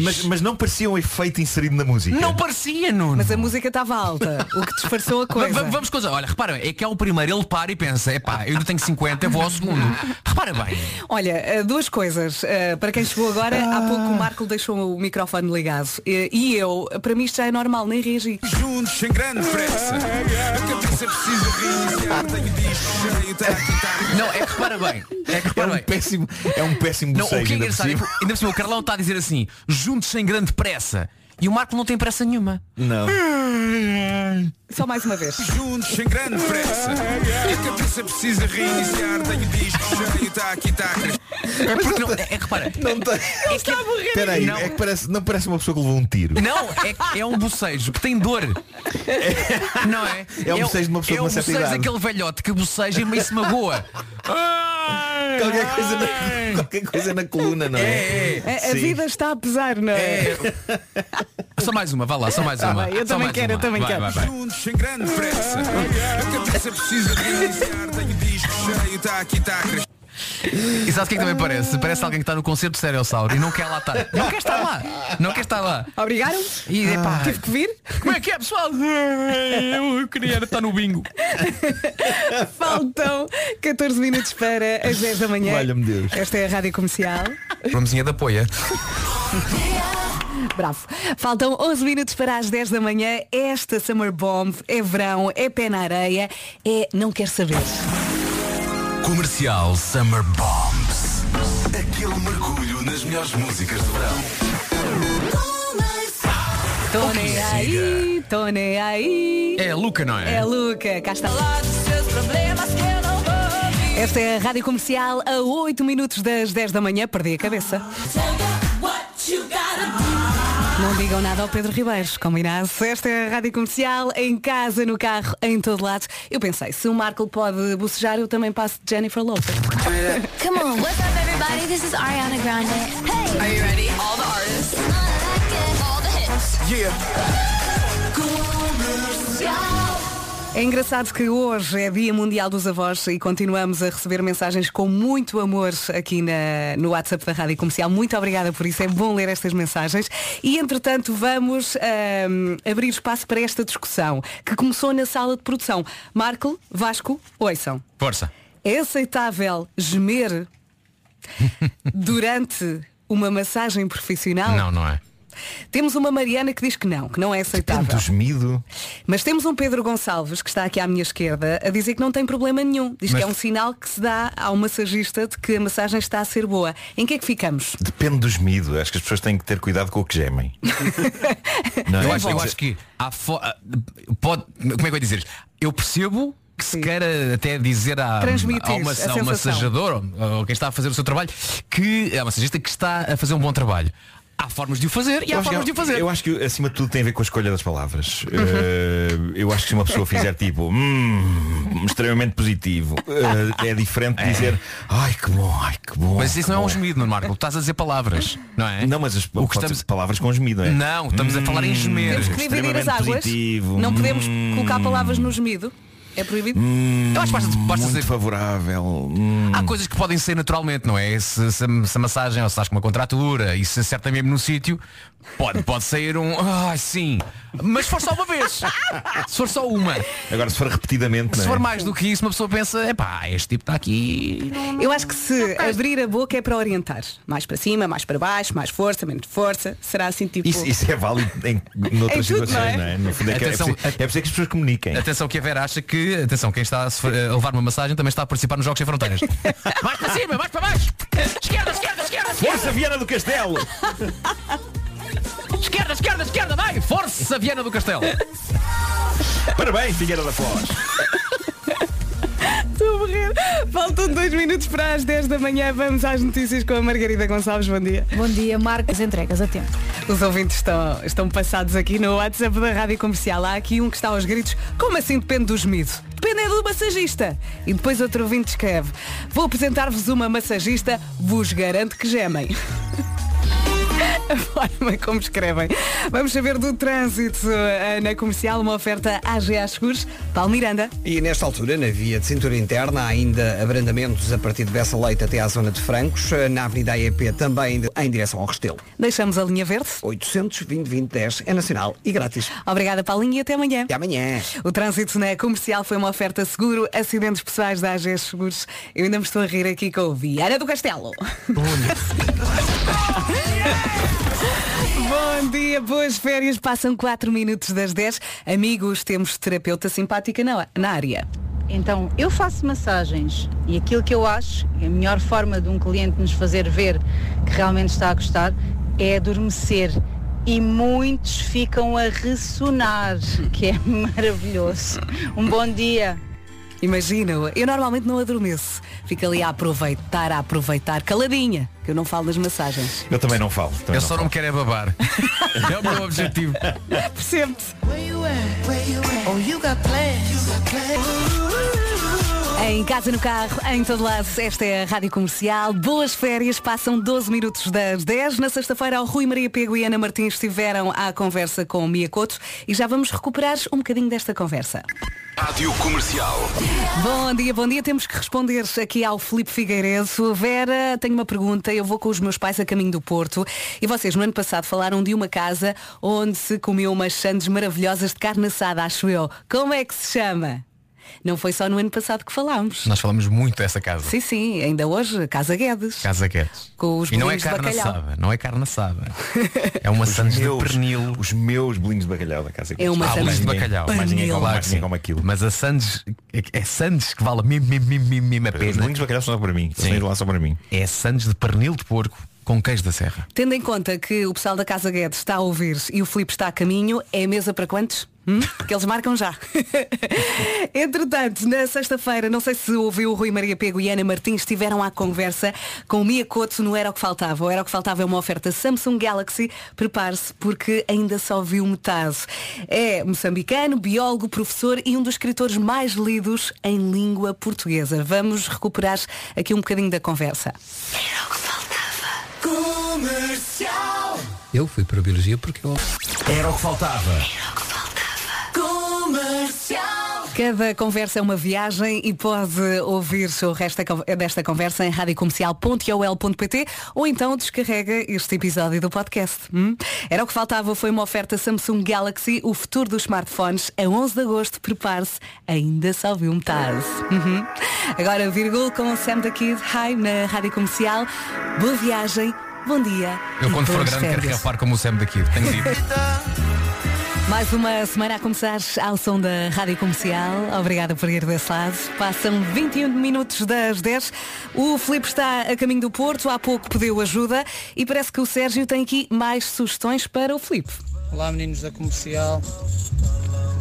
Mas, mas não parecia um efeito inserido na música. Não parecia, Nuno. Mas a música estava alta, o que disfarçou a coisa. va- Vamos coisa. Olha, repara bem, é que é o primeiro, ele para e pensa, epá, eu ainda tenho 50, eu vou ao segundo. Repara bem. Olha, eh, duas coisas. Eh, Para quem chegou agora, há pouco o Marco deixou o microfone ligado. Eh, E eu, para mim isto já é normal, nem reagi. Juntos, sem grande pressa. A cabeça precisa reiniciar. Tenho discos, cheio, aqui, Não, é que repara bem. É que É repara um bem. péssimo, é um péssimo Não, o bocejo, que é ainda engraçado, é ainda por cima o Carlão está a dizer assim, juntos sem grande pressa. E o Marco não tem pressa nenhuma. Não. Só mais uma vez. Juntos, sem grande pressa. A cabeça precisa reiniciar. Tenho discos, cheio, tá aqui, tá É porque não, é, é que repara. Não tem. É que, Espera aí, não, é que parece, não parece uma pessoa que levou um tiro. não, é, é um bocejo que tem dor. Não é? É um o- bocejo de uma pessoa é com uma o certa bocejo idade. daquele velhote que boceja e se magoa. Qualquer coisa, na, qualquer coisa na coluna, não é? É, A, a Sim. vida está a pesar, não é? é. Só mais uma, vá lá, só mais Tá uma. bem, eu Só também quero, eu uma. também Vai, quero. vai, vai. Juntos, sem grande pressa. A cabeça precisa reiniciar. Tenho discos, cheio, tá aqui, tá E sabe o que é que também parece? Parece alguém que está no concerto de Stereossauro e não quer lá estar. Não quer estar lá. Não quer estar lá. Obrigaram? E epá, Tive que vir? como é que é pessoal? Eu queria estar no bingo. Faltam 14 minutos para as 10 da manhã. Valha-me Deus. Esta é a Rádio Comercial. Promesinha de apoio. Bravo. Faltam 11 minutos para as 10 da manhã. Esta Summer Bomb é verão, é pé na areia, é não quer saber. Comercial Summer Bombs. Aquele mergulho nas melhores músicas de verão. Tô nem aí, tô nem aí. É Luca, não é? É Luca, cá está. Esta é a Rádio Comercial a 8 minutos das 10 da manhã. Perdi a cabeça. Não digam nada ao Pedro Ribeiros, combinado? Esta é a Rádio Comercial, em casa, no carro, em todo lado. Eu pensei, se o Marco pode bocejar, eu também passo de Jennifer Lopez. Come on, what's up, everybody? This is Ariana Grande. Hey, are you ready? All the artists, all the hits. Yeah. É engraçado que hoje é Dia Mundial dos Avós e continuamos a receber mensagens com muito amor aqui na, no WhatsApp da Rádio Comercial. Muito obrigada por isso, é bom ler estas mensagens. E entretanto vamos ahm, abrir espaço para esta discussão que começou na sala de produção. Marco, Vasco, ouçam. Força. É aceitável gemer durante uma massagem profissional? Não, não é. Temos uma Mariana que diz que não, que não é aceitável. Tanto gemido. Mas temos um Pedro Gonçalves, que está aqui à minha esquerda, a dizer que não tem problema nenhum. Diz Mas- que é um sinal que se dá ao massagista de que a massagem está a ser boa. Em que é que ficamos? Depende do gemido. Acho que as pessoas têm que ter cuidado com o que gemem. Não é? Eu acho, eu acho que há fo- ah, pode, como é que eu ia dizer? isto? Eu percebo que se queira até dizer à, a massa- ao massajador ou, ou quem está a fazer o seu trabalho que é a massagista que está a fazer um bom trabalho. Há formas de o fazer e há Eu acho, formas de que, o fazer. eu acho que acima de tudo tem a ver com a escolha das palavras. Eh, eu acho que se uma pessoa fizer tipo "Hum, extremamente positivo, eh, é diferente de dizer ai que bom, ai que bom. Mas isso não é um bom." gemido, Nuno Marco. Estás a dizer palavras, não é? Não, mas as, O que estamos- palavras com gemido, é? Não, estamos a falar em gemer. Temos que dividir as extremamente águas. positivo. Não podemos Hum. colocar palavras no gemido. É proibido? Eu acho que basta, basta Muito dizer- favorável. Hum. Há coisas que podem ser naturalmente, não é? Se, se, se a massagem ou se estás com uma contratura e se acerta mesmo no sítio, pode, pode sair um. Ai sim. Mas se for só uma vez. Se for só uma. Agora se for repetidamente, Se não é? for mais do que isso, uma pessoa pensa, epá, este tipo está aqui. Eu acho que se abrir a boca é para orientar. Mais para cima, mais para baixo, mais força, menos força. Será assim tipo. Isso, isso é válido em tudo, situações, não não é? é? No fundo é, que é, Atenção, preciso, é preciso que as pessoas comuniquem. Atenção que a Vera acha que, atenção, quem está a levar uma massagem também está a participar nos Jogos Sem Fronteiras. mais para cima, mais para baixo. Esquerda, esquerda, esquerda, Força Viana do Castelo! esquerda, esquerda, esquerda, vai! Força Viana do Castelo! Parabéns, Figueira da Foz! Estou a morrer. Faltam dois minutos para as 10 da manhã. Vamos às notícias com a Margarida Gonçalves. Bom dia. Bom dia, marcas entregas a tempo. Os ouvintes estão, estão passados aqui no WhatsApp da Rádio Comercial. Há aqui um que está aos gritos. Como assim depende do gemido? Depende é do massagista. E depois outro ouvinte escreve. Vou apresentar-vos uma massagista. Vos garanto que gemem. A forma como escrevem. Vamos saber do trânsito eh, na comercial, uma oferta AGA Seguros. Paulo Miranda. E nesta altura, na via de cintura interna, há ainda abrandamentos a partir de Bessa Leite até à zona de Francos. Na Avenida AEP também em direção ao Restelo. Deixamos a linha verde. 820-2010 é nacional e grátis. Obrigada, Paulinho, e até amanhã. Até amanhã. O trânsito na comercial foi uma oferta seguro, acidentes pessoais da AG Seguros. Eu ainda me estou a rir aqui com o Viana do Castelo. Bom dia, boas férias. Passam 4 minutos das 10. Amigos, temos terapeuta simpática na, na área. Então, eu faço massagens e aquilo que eu acho, a melhor forma de um cliente nos fazer ver que realmente está a gostar é adormecer. E muitos ficam a ressonar, que é maravilhoso. Um bom dia. Imagina, eu normalmente não adormeço. Fico ali a aproveitar, a aproveitar, caladinha, que eu não falo nas massagens. Eu também não falo. também Eu não só não me quero é babar. é o meu objetivo. Percebo-te. Em casa, no carro, em todo lado, esta é a Rádio Comercial. Boas férias, passam 12 minutos das 10. Na sexta-feira, o Rui Maria Pego e Ana Martins estiveram à conversa com o Mia Couto e já vamos recuperar um bocadinho desta conversa. Rádio Comercial. Bom dia, bom dia. Temos que responder aqui ao Filipe Figueiredo. Vera, tenho uma pergunta. Eu vou com os meus pais a caminho do Porto e vocês no ano passado falaram de uma casa onde se comeu umas sandes maravilhosas de carne assada, acho eu. Como é que se chama? Não foi só no ano passado que falámos. Nós falamos muito dessa casa. Sim, sim, ainda hoje, Casa Guedes. Casa Guedes. Com os E não é bolinhos de carne bacalhau. assada. Não é carne assada. É uma Os sandes de pernil. Os meus bolinhos de bacalhau da casa. É uma Ah, sandes de de bacalhau. Mais ninguém, come, Claro mais que ninguém sim. come aquilo. Mas a Sandes é, é Sandes que vale mesmo, mesmo, mesmo, mesmo, mesmo a Os pena. bolinhos de bacalhau são só para mim. Sim. Sim. lá só para mim. É Sandes de pernil de porco com queijo da serra. Tendo em conta que o pessoal da Casa Guedes está a ouvir e o Filipe está a caminho, é mesa para quantos? Hum? Porque eles marcam já. Entretanto, na sexta-feira, não sei se ouviu o Rui Maria Pego e Ana Martins, estiveram à conversa com o Mia Couto no Era o que Faltava. O Era o que Faltava é uma oferta Samsung Galaxy. Prepare-se porque ainda só viu metade. É moçambicano, biólogo, professor e um dos escritores mais lidos em língua portuguesa. Vamos recuperar aqui um bocadinho da conversa. Comercial. Eu fui para a Biologia porque eu... Era o que faltava. Comercial. Cada conversa é uma viagem e pode ouvir o resto desta conversa em radiocomercial.ol.pt ou então descarrega este episódio do podcast. hum? Era o que faltava, foi uma oferta Samsung Galaxy, o futuro dos smartphones, a 11 de agosto. Prepare-se, ainda só viu metade. Uhum. Agora, vírgula com o Sam da Kid, hi, na Rádio Comercial. Boa viagem, bom dia. Eu quando for grande quero férias. rapar como o Sam daqui. Tenho dito. Mais uma semana a começar ao som da Rádio Comercial. Obrigada por ir desse lado. Passam 21 minutos das 10. O Filipe está a caminho do Porto. Há pouco pediu ajuda e parece que o Sérgio tem aqui mais sugestões para o Filipe. Olá meninos da comercial.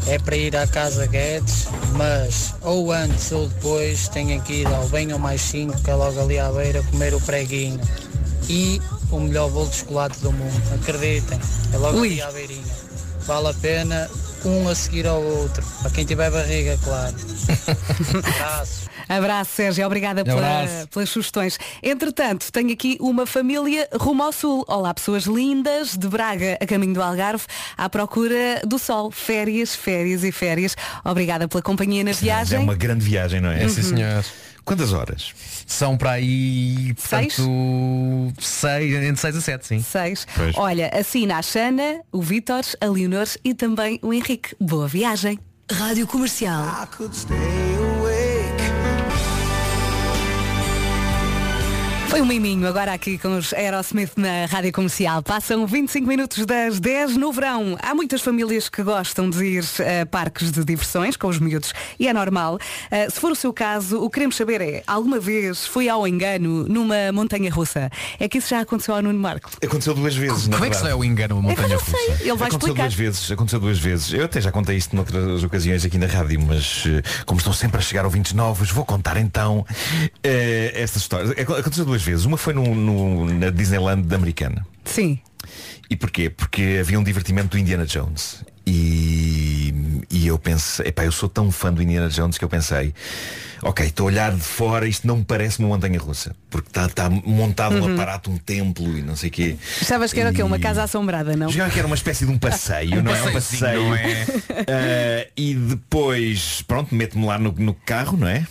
é para ir à Casa Guedes, mas ou antes ou depois tenho que ir ao bem ou mais 5, que é logo ali à beira, comer o preguinho. E o melhor bolo de chocolate do mundo, acreditem, é logo Ui. ali à beirinha. Vale a pena um a seguir ao outro, para quem tiver barriga, claro. Abraço. Abraço, Sérgio. Obrigada pela- Abraço. pelas sugestões. Entretanto, tenho aqui uma família rumo ao sul. Olá, pessoas lindas de Braga a caminho do Algarve, à procura do sol. Férias, férias e férias. Obrigada pela companhia na É viagem. uma grande viagem, não é? Sim, senhor. Quantas horas? São para aí, Seis? portanto, seis, entre 6 a 7, sim. Seis. Pois. Olha, assina a Xana, o Vítor, a Leonor e também o Henrique. Boa viagem. Rádio Comercial. Foi um miminho agora aqui com os Aerosmith na Rádio Comercial. Passam 25 minutos das 10 no verão. Há muitas famílias que gostam de ir a parques de diversões com os miúdos e é normal. Uh, se for o seu caso, o que queremos saber é, alguma vez foi ao engano numa montanha russa? É que isso já aconteceu ao Nuno Marco. Aconteceu duas vezes, na Como é que se é o engano uma que eu montanha não sei, russa? ele vai aconteceu explicar. duas vezes, aconteceu duas vezes. Eu até já contei isto noutras ocasiões aqui na rádio, mas eh, como estão sempre a chegar ouvintes novos, vou contar então eh, esta história. Ac- Aconteceu duas vezes. Uma foi no, no- na Disneyland americana. Sim. E porquê? Porque havia um divertimento do Indiana Jones. E, e eu pensei, epá, eu sou tão fã do Indiana Jones que eu pensei, ok, estou a olhar de fora, isto não me parece uma montanha russa. Porque está tá montado um Uhum. aparato, um templo e não sei o quê. Achavas que era o quê? Uma casa assombrada, não? Jogava que era uma espécie de um passeio, Um não é? Um passeio. não é? Ah, e depois, pronto, meto-me lá no, no carro, não é?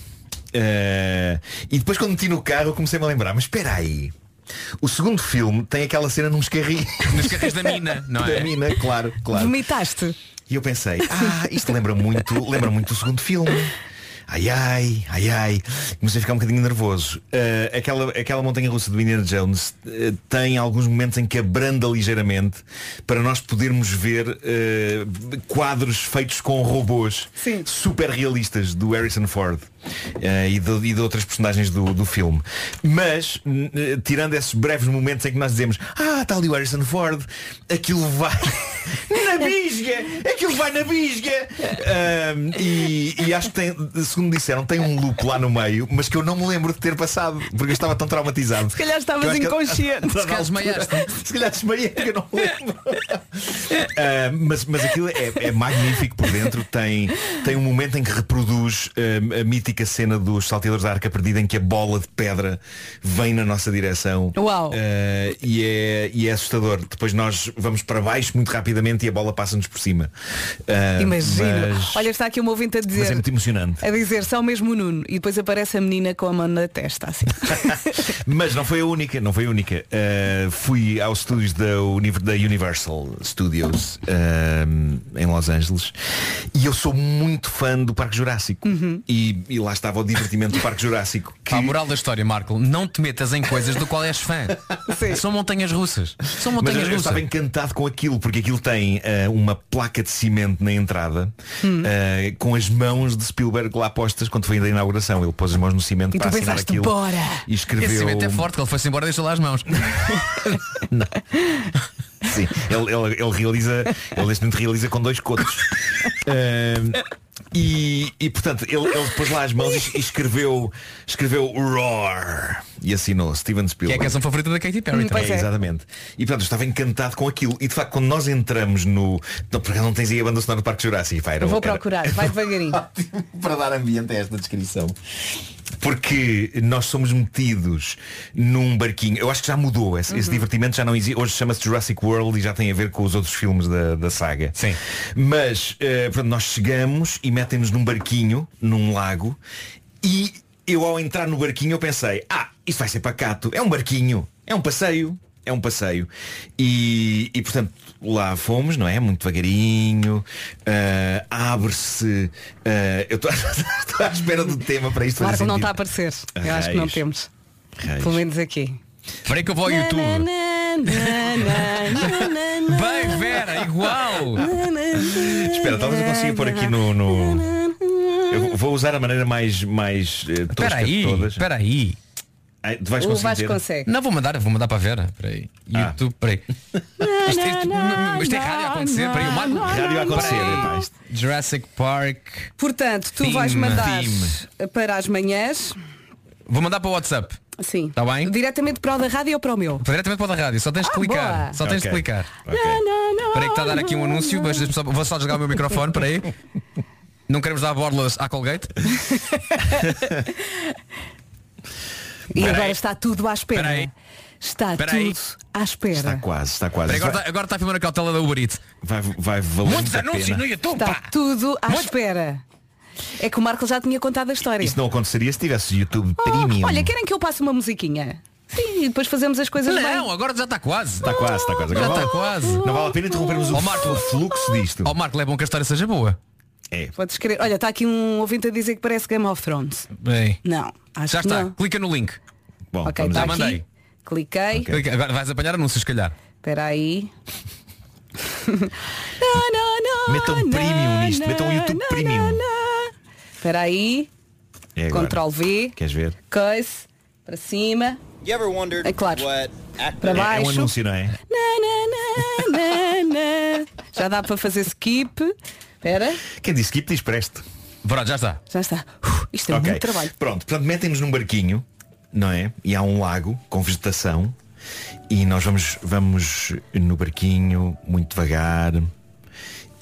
Ah, e depois quando meti no carro eu comecei-me a lembrar, mas espera aí. O segundo filme tem aquela cena nos carris. Nos carris da mina, não é? Da mina, claro, claro. Vomitaste. E eu pensei, ah, isto lembra muito, lembra muito do segundo filme. Ai ai, ai ai. Comecei a ficar um bocadinho nervoso. Ah, aquela, aquela montanha russa do Indiana Jones ah, tem alguns momentos em que abranda ligeiramente para nós podermos ver ah, quadros feitos com robôs super realistas do Harrison Ford. e, de, e de outras personagens do, do filme. Mas, tirando esses breves momentos em que nós dizemos, ah, está ali o Harrison Ford, aquilo vai na bisga! Aquilo vai na bisga! E, e acho que tem, segundo disseram, tem um loop lá no meio, mas que eu não me lembro de ter passado, porque eu estava tão traumatizado. Se calhar estavas que- inconsciente. Se calhar desmaiaste. Se calhar desmaiei, eu não me lembro. Ah, mas, mas aquilo é, é magnífico por dentro. Tem, tem um momento em que reproduz ah, a mítica cena dos salteadores da arca perdida em que a bola de pedra vem na nossa direção. Uau. Ah, e, é, e é assustador. Depois nós vamos para baixo muito rapidamente e a bola passa-nos por cima. Imagino. mas- Olha, está aqui uma ouvinte a mas é dizer. muito emocionante. A dizer, só mesmo o Nuno. E depois aparece a menina com a mão na testa, assim. Mas não foi a única, não foi a única. Uh, fui aos estúdios da, Uni- da Universal Studios um, em Los Angeles e eu sou muito fã do Parque Jurássico. Uhum. E, e lá estava o divertimento do Parque Jurássico. A moral da história, Marco, não te metas em coisas do qual és fã. São montanhas russas. São montanhas eu, eu russas. estava encantado com aquilo, porque aquilo tem uh, uma placa de cimento na entrada Hum. uh, com as mãos de Spielberg lá postas quando foi da inauguração. Ele pôs as mãos no cimento E para tu assinar pensaste, aquilo. bora! E escreveu. Esse cimento é forte, que ele foi-se embora e deixou lá as mãos. Sim, ele, ele, ele realiza, ele neste momento realiza com dois cotos. Ahm, e, e portanto, ele, ele pôs lá as mãos e escreveu, escreveu Roar e assinou Steven Que é a Spielberg. canção favorita da Katy Perry Hum, também. é. Exatamente. E portanto eu estava encantado com aquilo. E de facto quando nós entramos no. Não, porque não tens aí a banda sonora do Parque Jurássico. Pá, era- Vou era- procurar, vai devagarinho. para dar ambiente a esta descrição. Porque nós somos metidos num barquinho. Eu acho que já mudou. Esse, esse divertimento já não existe. Hoje chama-se Jurassic World e já tem a ver com os outros filmes da, da saga. Sim. Mas eh, portanto, nós chegamos e metem-nos num barquinho, num lago, e eu ao entrar no barquinho eu pensei, ah, isto vai ser pacato, é um barquinho, é um passeio. É um passeio. E, e, portanto, lá fomos, não é? Muito devagarinho. ah, Abre-se. ah, eu estou à espera do tema para isto fazer Marco não está a aparecer. Eu acho que não temos. Raios. Pelo menos aqui. Aí que eu vou ao YouTube. Bem, Vera, igual. Espera, talvez eu consiga pôr aqui no. no- Eu vou usar a maneira mais, mais eh, tosca Espera de aí, todas. espera aí. Tu vais o conseguir Vasco consegue. Não, vou mandar, vou mandar para a Vera. Peraí. YouTube, peraí. Isto, isto- isto é rádio a acontecer. Peraí, o Marco. Rádio a acontecer, Peraí. isto- Jurassic Park. Portanto, tu Theme. vais mandar Theme. para as manhãs. Vou mandar para o WhatsApp. Sim. Está bem? Diretamente para o da rádio ou para o meu? Diretamente para o da rádio, só tens de Ah, clicar. boa. Só tens de Ok. clicar. Ok. Espera aí que está a dar aqui um anúncio, mas vou só desligar o meu microfone, para aí. Não queremos dar borlas à Colgate? E Peraí. agora está tudo à espera. Peraí. Está Peraí. tudo à espera. Está quase, está quase. Espera aí, Agora Vai- está, agora está a filmar a cautela da Uber Eats. Vai, vai valer Muitos muito a anúncios pena. no YouTube, Está pá. tudo à espera. É que o Marco já tinha contado a história. Isso não aconteceria se tivesse YouTube Oh, Premium. olha, querem que eu passe uma musiquinha? Sim, e depois fazemos as coisas bem. Não, agora já está quase. Está quase, está quase. Já Agora está vale- quase. Não vale a pena interrompermos o, Ó, Marco. o fluxo disto. Ó Marco, é bom que a história seja boa. É. Podes querer. Olha, está aqui um ouvinte a dizer que parece Game of Thrones. Bem. Não, acho Já que está, não. clica no link. Bom, Ok, está Já aqui. mandei. Cliquei. Clica- Agora vais apanhar anúncios, se calhar. Espera aí. Metam um premium nisto, metam um YouTube Premium. Espera aí. É. Ctrl V. Queres ver? Coisa. Para cima. É claro. Para É, é um baixo. anúncio, não é? Na, na, na, na. Já dá para fazer skip. Espera. Quem disse skip diz presto. Pronto, já está. Já está. Uf, isto é Ok. muito trabalho. Pronto, portanto metem-nos num barquinho, não é? E há um lago com vegetação e nós vamos, vamos no barquinho muito devagar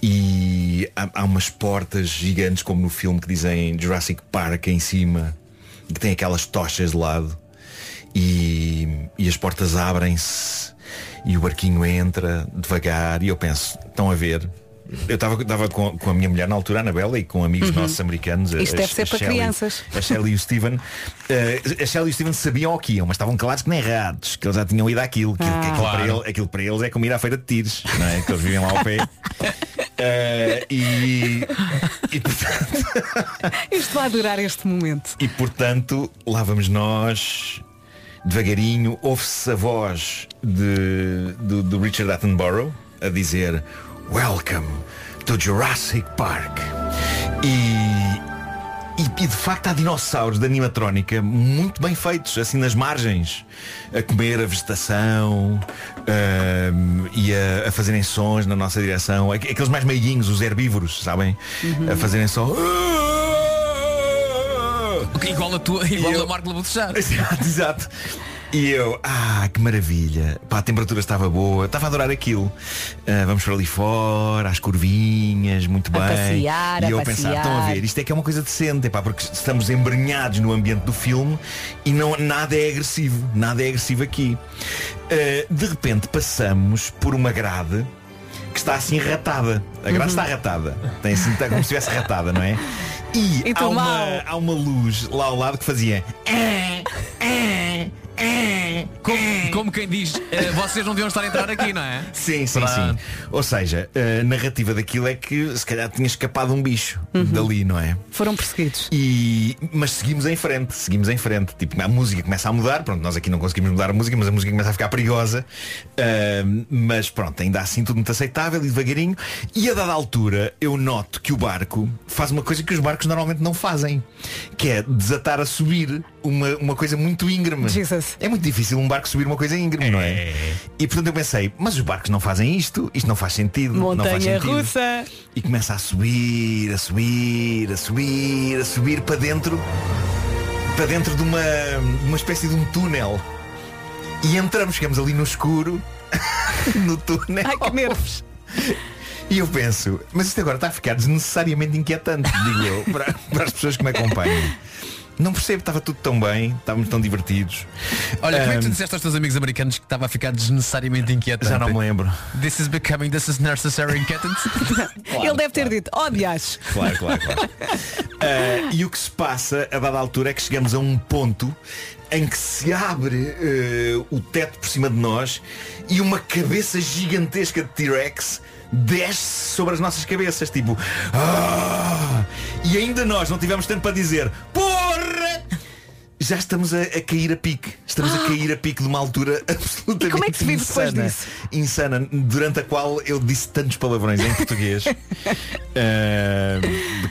e há, há umas portas gigantes como no filme que dizem Jurassic Park em cima que tem aquelas tochas de lado e, e as portas abrem-se e o barquinho entra devagar e eu penso, estão a ver eu estava com, com a minha mulher na altura, a Anabela, e com amigos Uhum. nossos americanos. a- Isto a- deve ser a para Shelley- crianças. A Shelley e o Steven. eh, a Shelley e o Steven sabiam o que iam, mas estavam claros que nem ratos, que eles já tinham ido àquilo. Que, que aquilo, Claro. para ele- aquilo para eles é como ir à feira de tiros, não é? Que eles vivem lá ao pé. Eh, e, e, portanto, Isto vai durar este momento. e portanto, lá vamos nós, devagarinho, ouve-se a voz de, do, do Richard Attenborough a dizer Welcome to Jurassic Park. E, e, e, de facto há dinossauros de animatrónica muito bem feitos, assim nas margens, a comer a vegetação ahm, e a, a fazerem sons na nossa direção. Aqu- Aqueles mais meiguinhos, os herbívoros, sabem? A fazerem só. Igual a tua, igual a Marco Labutejar. Exato, exato. E eu, ah, que maravilha. Pá, a temperatura estava boa, estava a adorar aquilo. Ah, vamos para ali fora, às curvinhas, muito A bem. passear, e eu a pensar, estão a ver, isto é que é uma coisa decente, pá, porque estamos embrenhados no ambiente do filme e não, nada é agressivo, nada é agressivo aqui. Ah, de repente passamos por uma grade que está assim ratada. A grade Uhum. está ratada. Tem assim, está como se estivesse ratada, não é? E, E há, uma, há uma luz lá ao lado que fazia. Como, como quem diz, eh, vocês não deviam estar a entrar aqui, não é? Sim, sim, Pronto. sim. Ou seja, a narrativa daquilo é que se calhar tinha escapado um bicho dali, não é? Foram perseguidos. E, mas seguimos em frente, seguimos em frente. Tipo, a música começa a mudar, pronto, nós aqui não conseguimos mudar a música, mas a música começa a ficar perigosa. Ahm, mas pronto, ainda assim tudo muito aceitável e devagarinho. E a dada altura eu noto que o barco faz uma coisa que os barcos normalmente não fazem, que é desatar a subir uma, uma coisa muito íngreme. Jesus. É muito difícil um barco subir uma coisa íngreme, não é? E portanto eu pensei, mas os barcos não fazem isto, isto não faz sentido. não faz Montanha sentido. russa. E começa a subir, a subir, a subir, a subir para dentro para dentro de uma, uma espécie de um túnel. E entramos, chegamos ali no escuro, no túnel. Ai, que nervos. E eu penso, mas isto agora está a ficar desnecessariamente inquietante, digo eu, para, para as pessoas que me acompanham. Não percebo, estava tudo tão bem, estávamos tão divertidos. Olha, como é que tu disseste aos teus amigos americanos que estava a ficar desnecessariamente inquietante? Já não me lembro. This is becoming, this is necessary inquietant. Ele deve ter dito, oh dias. Claro, claro, claro. Ah, e o que se passa a dada altura é que chegamos a um ponto em que se abre eh, o teto por cima de nós e uma cabeça gigantesca de T-Rex desce sobre as nossas cabeças, tipo. "Ah!" E ainda nós não tivemos tempo para dizer porra! Já estamos a, a cair a pique. Estamos a cair a pique de uma altura absolutamente E como é que se vive depois insana. disso? Insana, durante a qual eu disse tantos palavrões em português eh,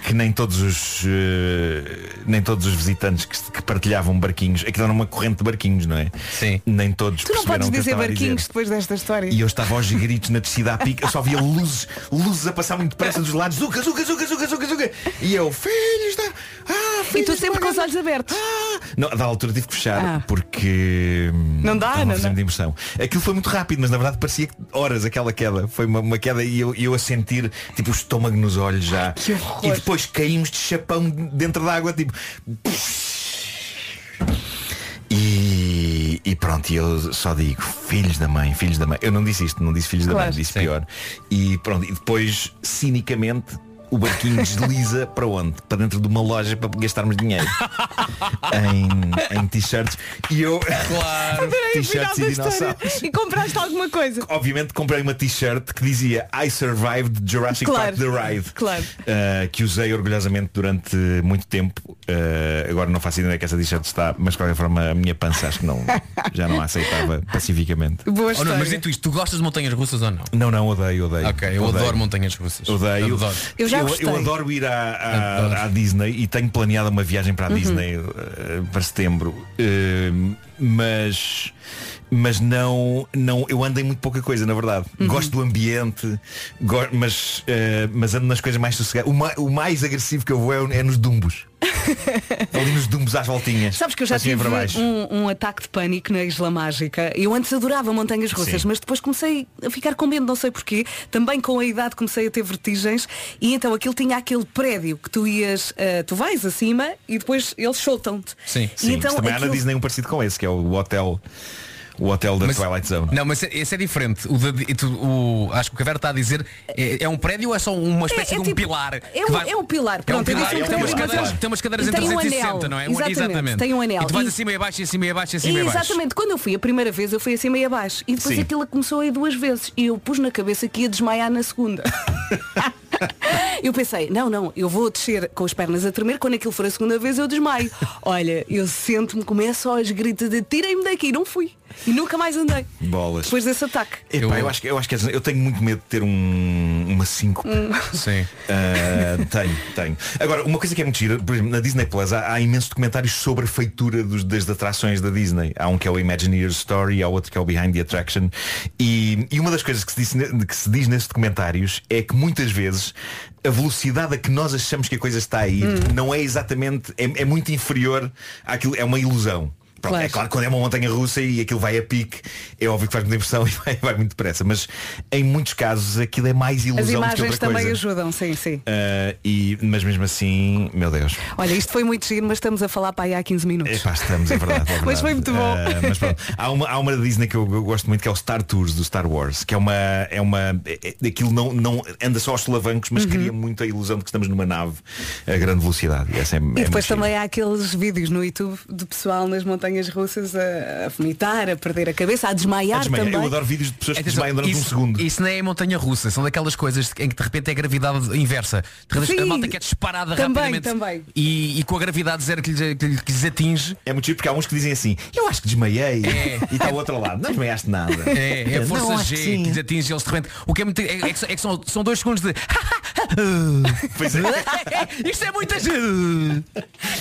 que nem todos os eh, nem todos os visitantes que, que partilhavam barquinhos, aquilo era uma corrente de barquinhos, não é? Sim. Nem todos Tu não perceberam podes o que eu dizer estava a barquinhos dizer. depois desta história. E eu estava aos gritos na descida à pique, eu só via luzes, luzes a passar muito depressa dos lados, zuca, zuca, zuca, zuca, zuca, zuca. E eu, filhos da. Ah, E tu sempre com os olhos abertos. Não, da altura tive que fechar Ah. porque hum, Não dá, não muita impressão. Aquilo foi muito rápido, mas na verdade parecia que horas aquela queda. Foi uma, uma queda e eu, eu a sentir tipo o estômago nos olhos já. Que horror. E depois caímos de chapão dentro da água, tipo. E, e pronto, eu só digo, filhos da mãe, filhos da mãe. Eu não disse isto, não disse filhos da Claro. mãe, disse pior. E pronto, e depois, cinicamente, o barquinho desliza para onde? Para dentro de uma loja para gastarmos dinheiro. em, em t-shirts. E eu. Claro. T-shirts e dinossauros. E compraste alguma coisa. Obviamente comprei uma t-shirt que dizia I survived Jurassic Claro. Park The Ride Claro. uh, Que usei orgulhosamente durante muito tempo Uh, Agora não faço ideia que essa t-shirt está Mas de qualquer forma a minha pança acho que não Já não a aceitava pacificamente Boa Oh, não, mas dito isto, tu gostas de montanhas russas ou não? Não, não, odeio, odeio Ok, eu Odeio. adoro montanhas russas. Odeio. Adoro. Eu já eu, eu adoro ir à, à- Adoro. à Disney e tenho planeado uma viagem para a Uhum. Disney eh, para setembro. Eh, mas mas não, não eu ando em muito pouca coisa, na verdade. Uhum. Gosto do ambiente, go- mas, eh, mas ando nas coisas mais sossegadas. O, ma- o mais agressivo que eu vou é, é nos dumbos. Ali nos dumbos às voltinhas. Sabes que eu já Assim tive um, um ataque de pânico na Isla Mágica. Eu antes adorava montanhas russas, Sim. mas depois comecei a ficar com medo, não sei porquê. Também com a idade comecei a ter vertigens e então aquilo tinha aquele prédio que tu ias, eh, tu vais acima e depois eles soltam-te. Sim. Sim, então também há na aquilo- Disney um parecido com esse, que é o hotel. O hotel da Mas- Twilight Zone. Não, mas esse é diferente. O, da- e tu- o- acho que o que a Vera está a dizer é, é um prédio ou é só uma espécie É- é de um tipo- pilar? É um, vai- é um pilar, É um pronto, pilar, um tem, umas cadeiras, tem umas cadeiras em tem um 360, anel. não é? Exatamente, tem um anel. E tu vais E- acima e abaixo, e acima e abaixo, e acima e abaixo. Exatamente, quando eu fui a primeira vez eu fui acima e abaixo e depois Sim. aquilo começou a ir duas vezes e eu pus na cabeça que ia desmaiar na segunda. eu pensei, não, não, eu vou descer com as pernas a tremer, quando aquilo for a segunda vez eu desmaio. Olha, eu sento-me, começo aos gritos de tirem-me daqui, não fui. E nunca mais andei. Bolas. Depois desse ataque. Epá, eu... acho que eu acho que é- eu tenho muito medo de ter um uma 5. Sim. tenho, tenho. Agora, uma coisa que é muito gira, por exemplo, na Disney Plus há, há imensos documentários sobre a feitura dos, das atrações da Disney. Há um que é o Imagineer's Story, há outro que é o Behind the Attraction. E, e uma das coisas que se, diz, que se diz nesses documentários é que muitas vezes a velocidade a que nós achamos que a coisa está a ir não é exatamente, é, é muito inferior àquilo, é uma ilusão. Pronto, Claro. É claro que quando é uma montanha russa e aquilo vai a pique, é óbvio que faz muita impressão e vai, vai muito depressa. Mas em muitos casos aquilo é mais ilusão As do que imagens também coisa. ajudam, sim, sim. Uh, e, mas mesmo assim, meu Deus. Olha, isto foi muito giro, mas estamos a falar para aí há 15 minutos. Epá, estamos, é verdade. é verdade. Mas foi muito bom. Uh, mas pronto, há uma, há uma da Disney que eu, eu gosto muito que é o Star Tours do Star Wars, que é uma. É uma é, é- aquilo não, não anda só aos solavancos, mas cria muito a ilusão de que estamos numa nave a grande velocidade. E, essa é, E depois também há aqueles vídeos no YouTube de pessoal nas montanhas russas a, a vomitar, a perder a cabeça, a desmaiar, também. Eu adoro vídeos de pessoas que Atenção, desmaiam durante isso, um segundo. Isso não é montanha russa, são daquelas coisas em que de repente é gravidade inversa. De repente a Sim, malta que é disparada também, rapidamente também. E, e com a gravidade zero que lhes, que lhes- que lhes atinge. É muito porque há uns que dizem assim, eu acho que desmaiei. É. E está o outro lado, não desmaiaste nada. É, é a força G que que, lhes atinge eles de repente. O que é muito. É, é que, são- é que são, são dois segundos de. Pois é. Isto é muita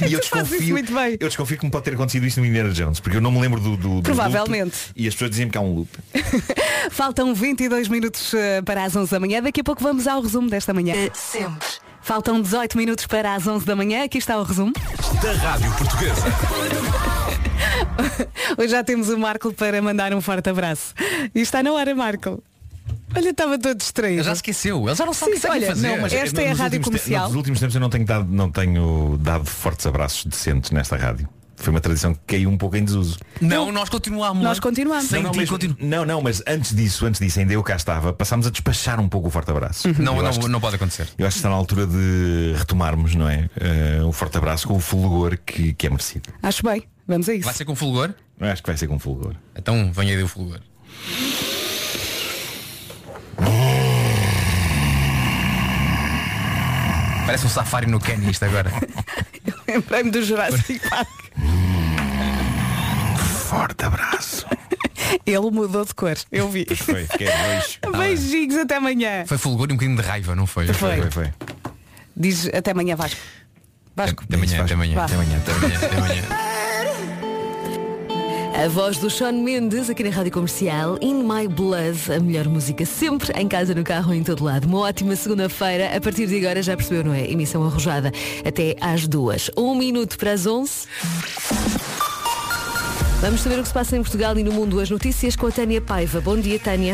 E eu desconfio, muito bem. eu desconfio que me pode ter acontecido isso no Indiana Jones, porque eu não me lembro do, do, do Provavelmente. loop, e as pessoas dizem que há um loop. Faltam 22 minutos eh, para as 11 da manhã. Daqui a pouco vamos ao resumo desta manhã. Sempre. Faltam 18 minutos para as 11 da manhã. Aqui está o resumo. Da Rádio Portuguesa. Hoje já temos o Marco para mandar um forte abraço. E está na hora, Marco. Olha, estava todo distraído. Ele já esqueceu, ele já não sabe o Sim, que tem que olha, fazer. não, mas esta é a rádio últimos te- comercial. Nos últimos tempos eu não tenho dado, não tenho dado fortes abraços decentes nesta rádio. Foi uma tradição que caiu um pouco em desuso. Não, nós continuamos. Nós continuamos. Sem não, não, ti mesmo- continu- não, não, mas antes disso, antes disso, ainda eu cá estava, passámos a despachar um pouco o forte abraço. Não, Eu não, acho que- não pode acontecer. Eu acho que está na altura de retomarmos, não é? Eh, o forte abraço com o fulgor que, que é merecido. Acho bem. Vamos a isso. Vai ser com fulgor? Eu acho que vai ser com fulgor. Então venha aí o fulgor. Parece um safari no Quênia isto agora. Lembrei-me do Jurassic Park. Forte abraço. Ele mudou de cor, eu vi. Foi, roxo. Beijinhos, até amanhã. Foi fulgor e um bocadinho de raiva, não foi? Foi. foi, foi. Diz até amanhã, Vasco. Vasco. Até amanhã, até amanhã, Vá. até amanhã, até amanhã, até amanhã. A voz do Sean Mendes aqui na Rádio Comercial In My Blood, a melhor música sempre em casa, no carro, em todo lado. Uma ótima segunda-feira. A partir de agora já percebeu, não é? Emissão arrojada até às duas. Um minuto para as onze. Vamos saber o que se passa em Portugal e no mundo. As notícias com a Tânia Paiva. Bom dia, Tânia.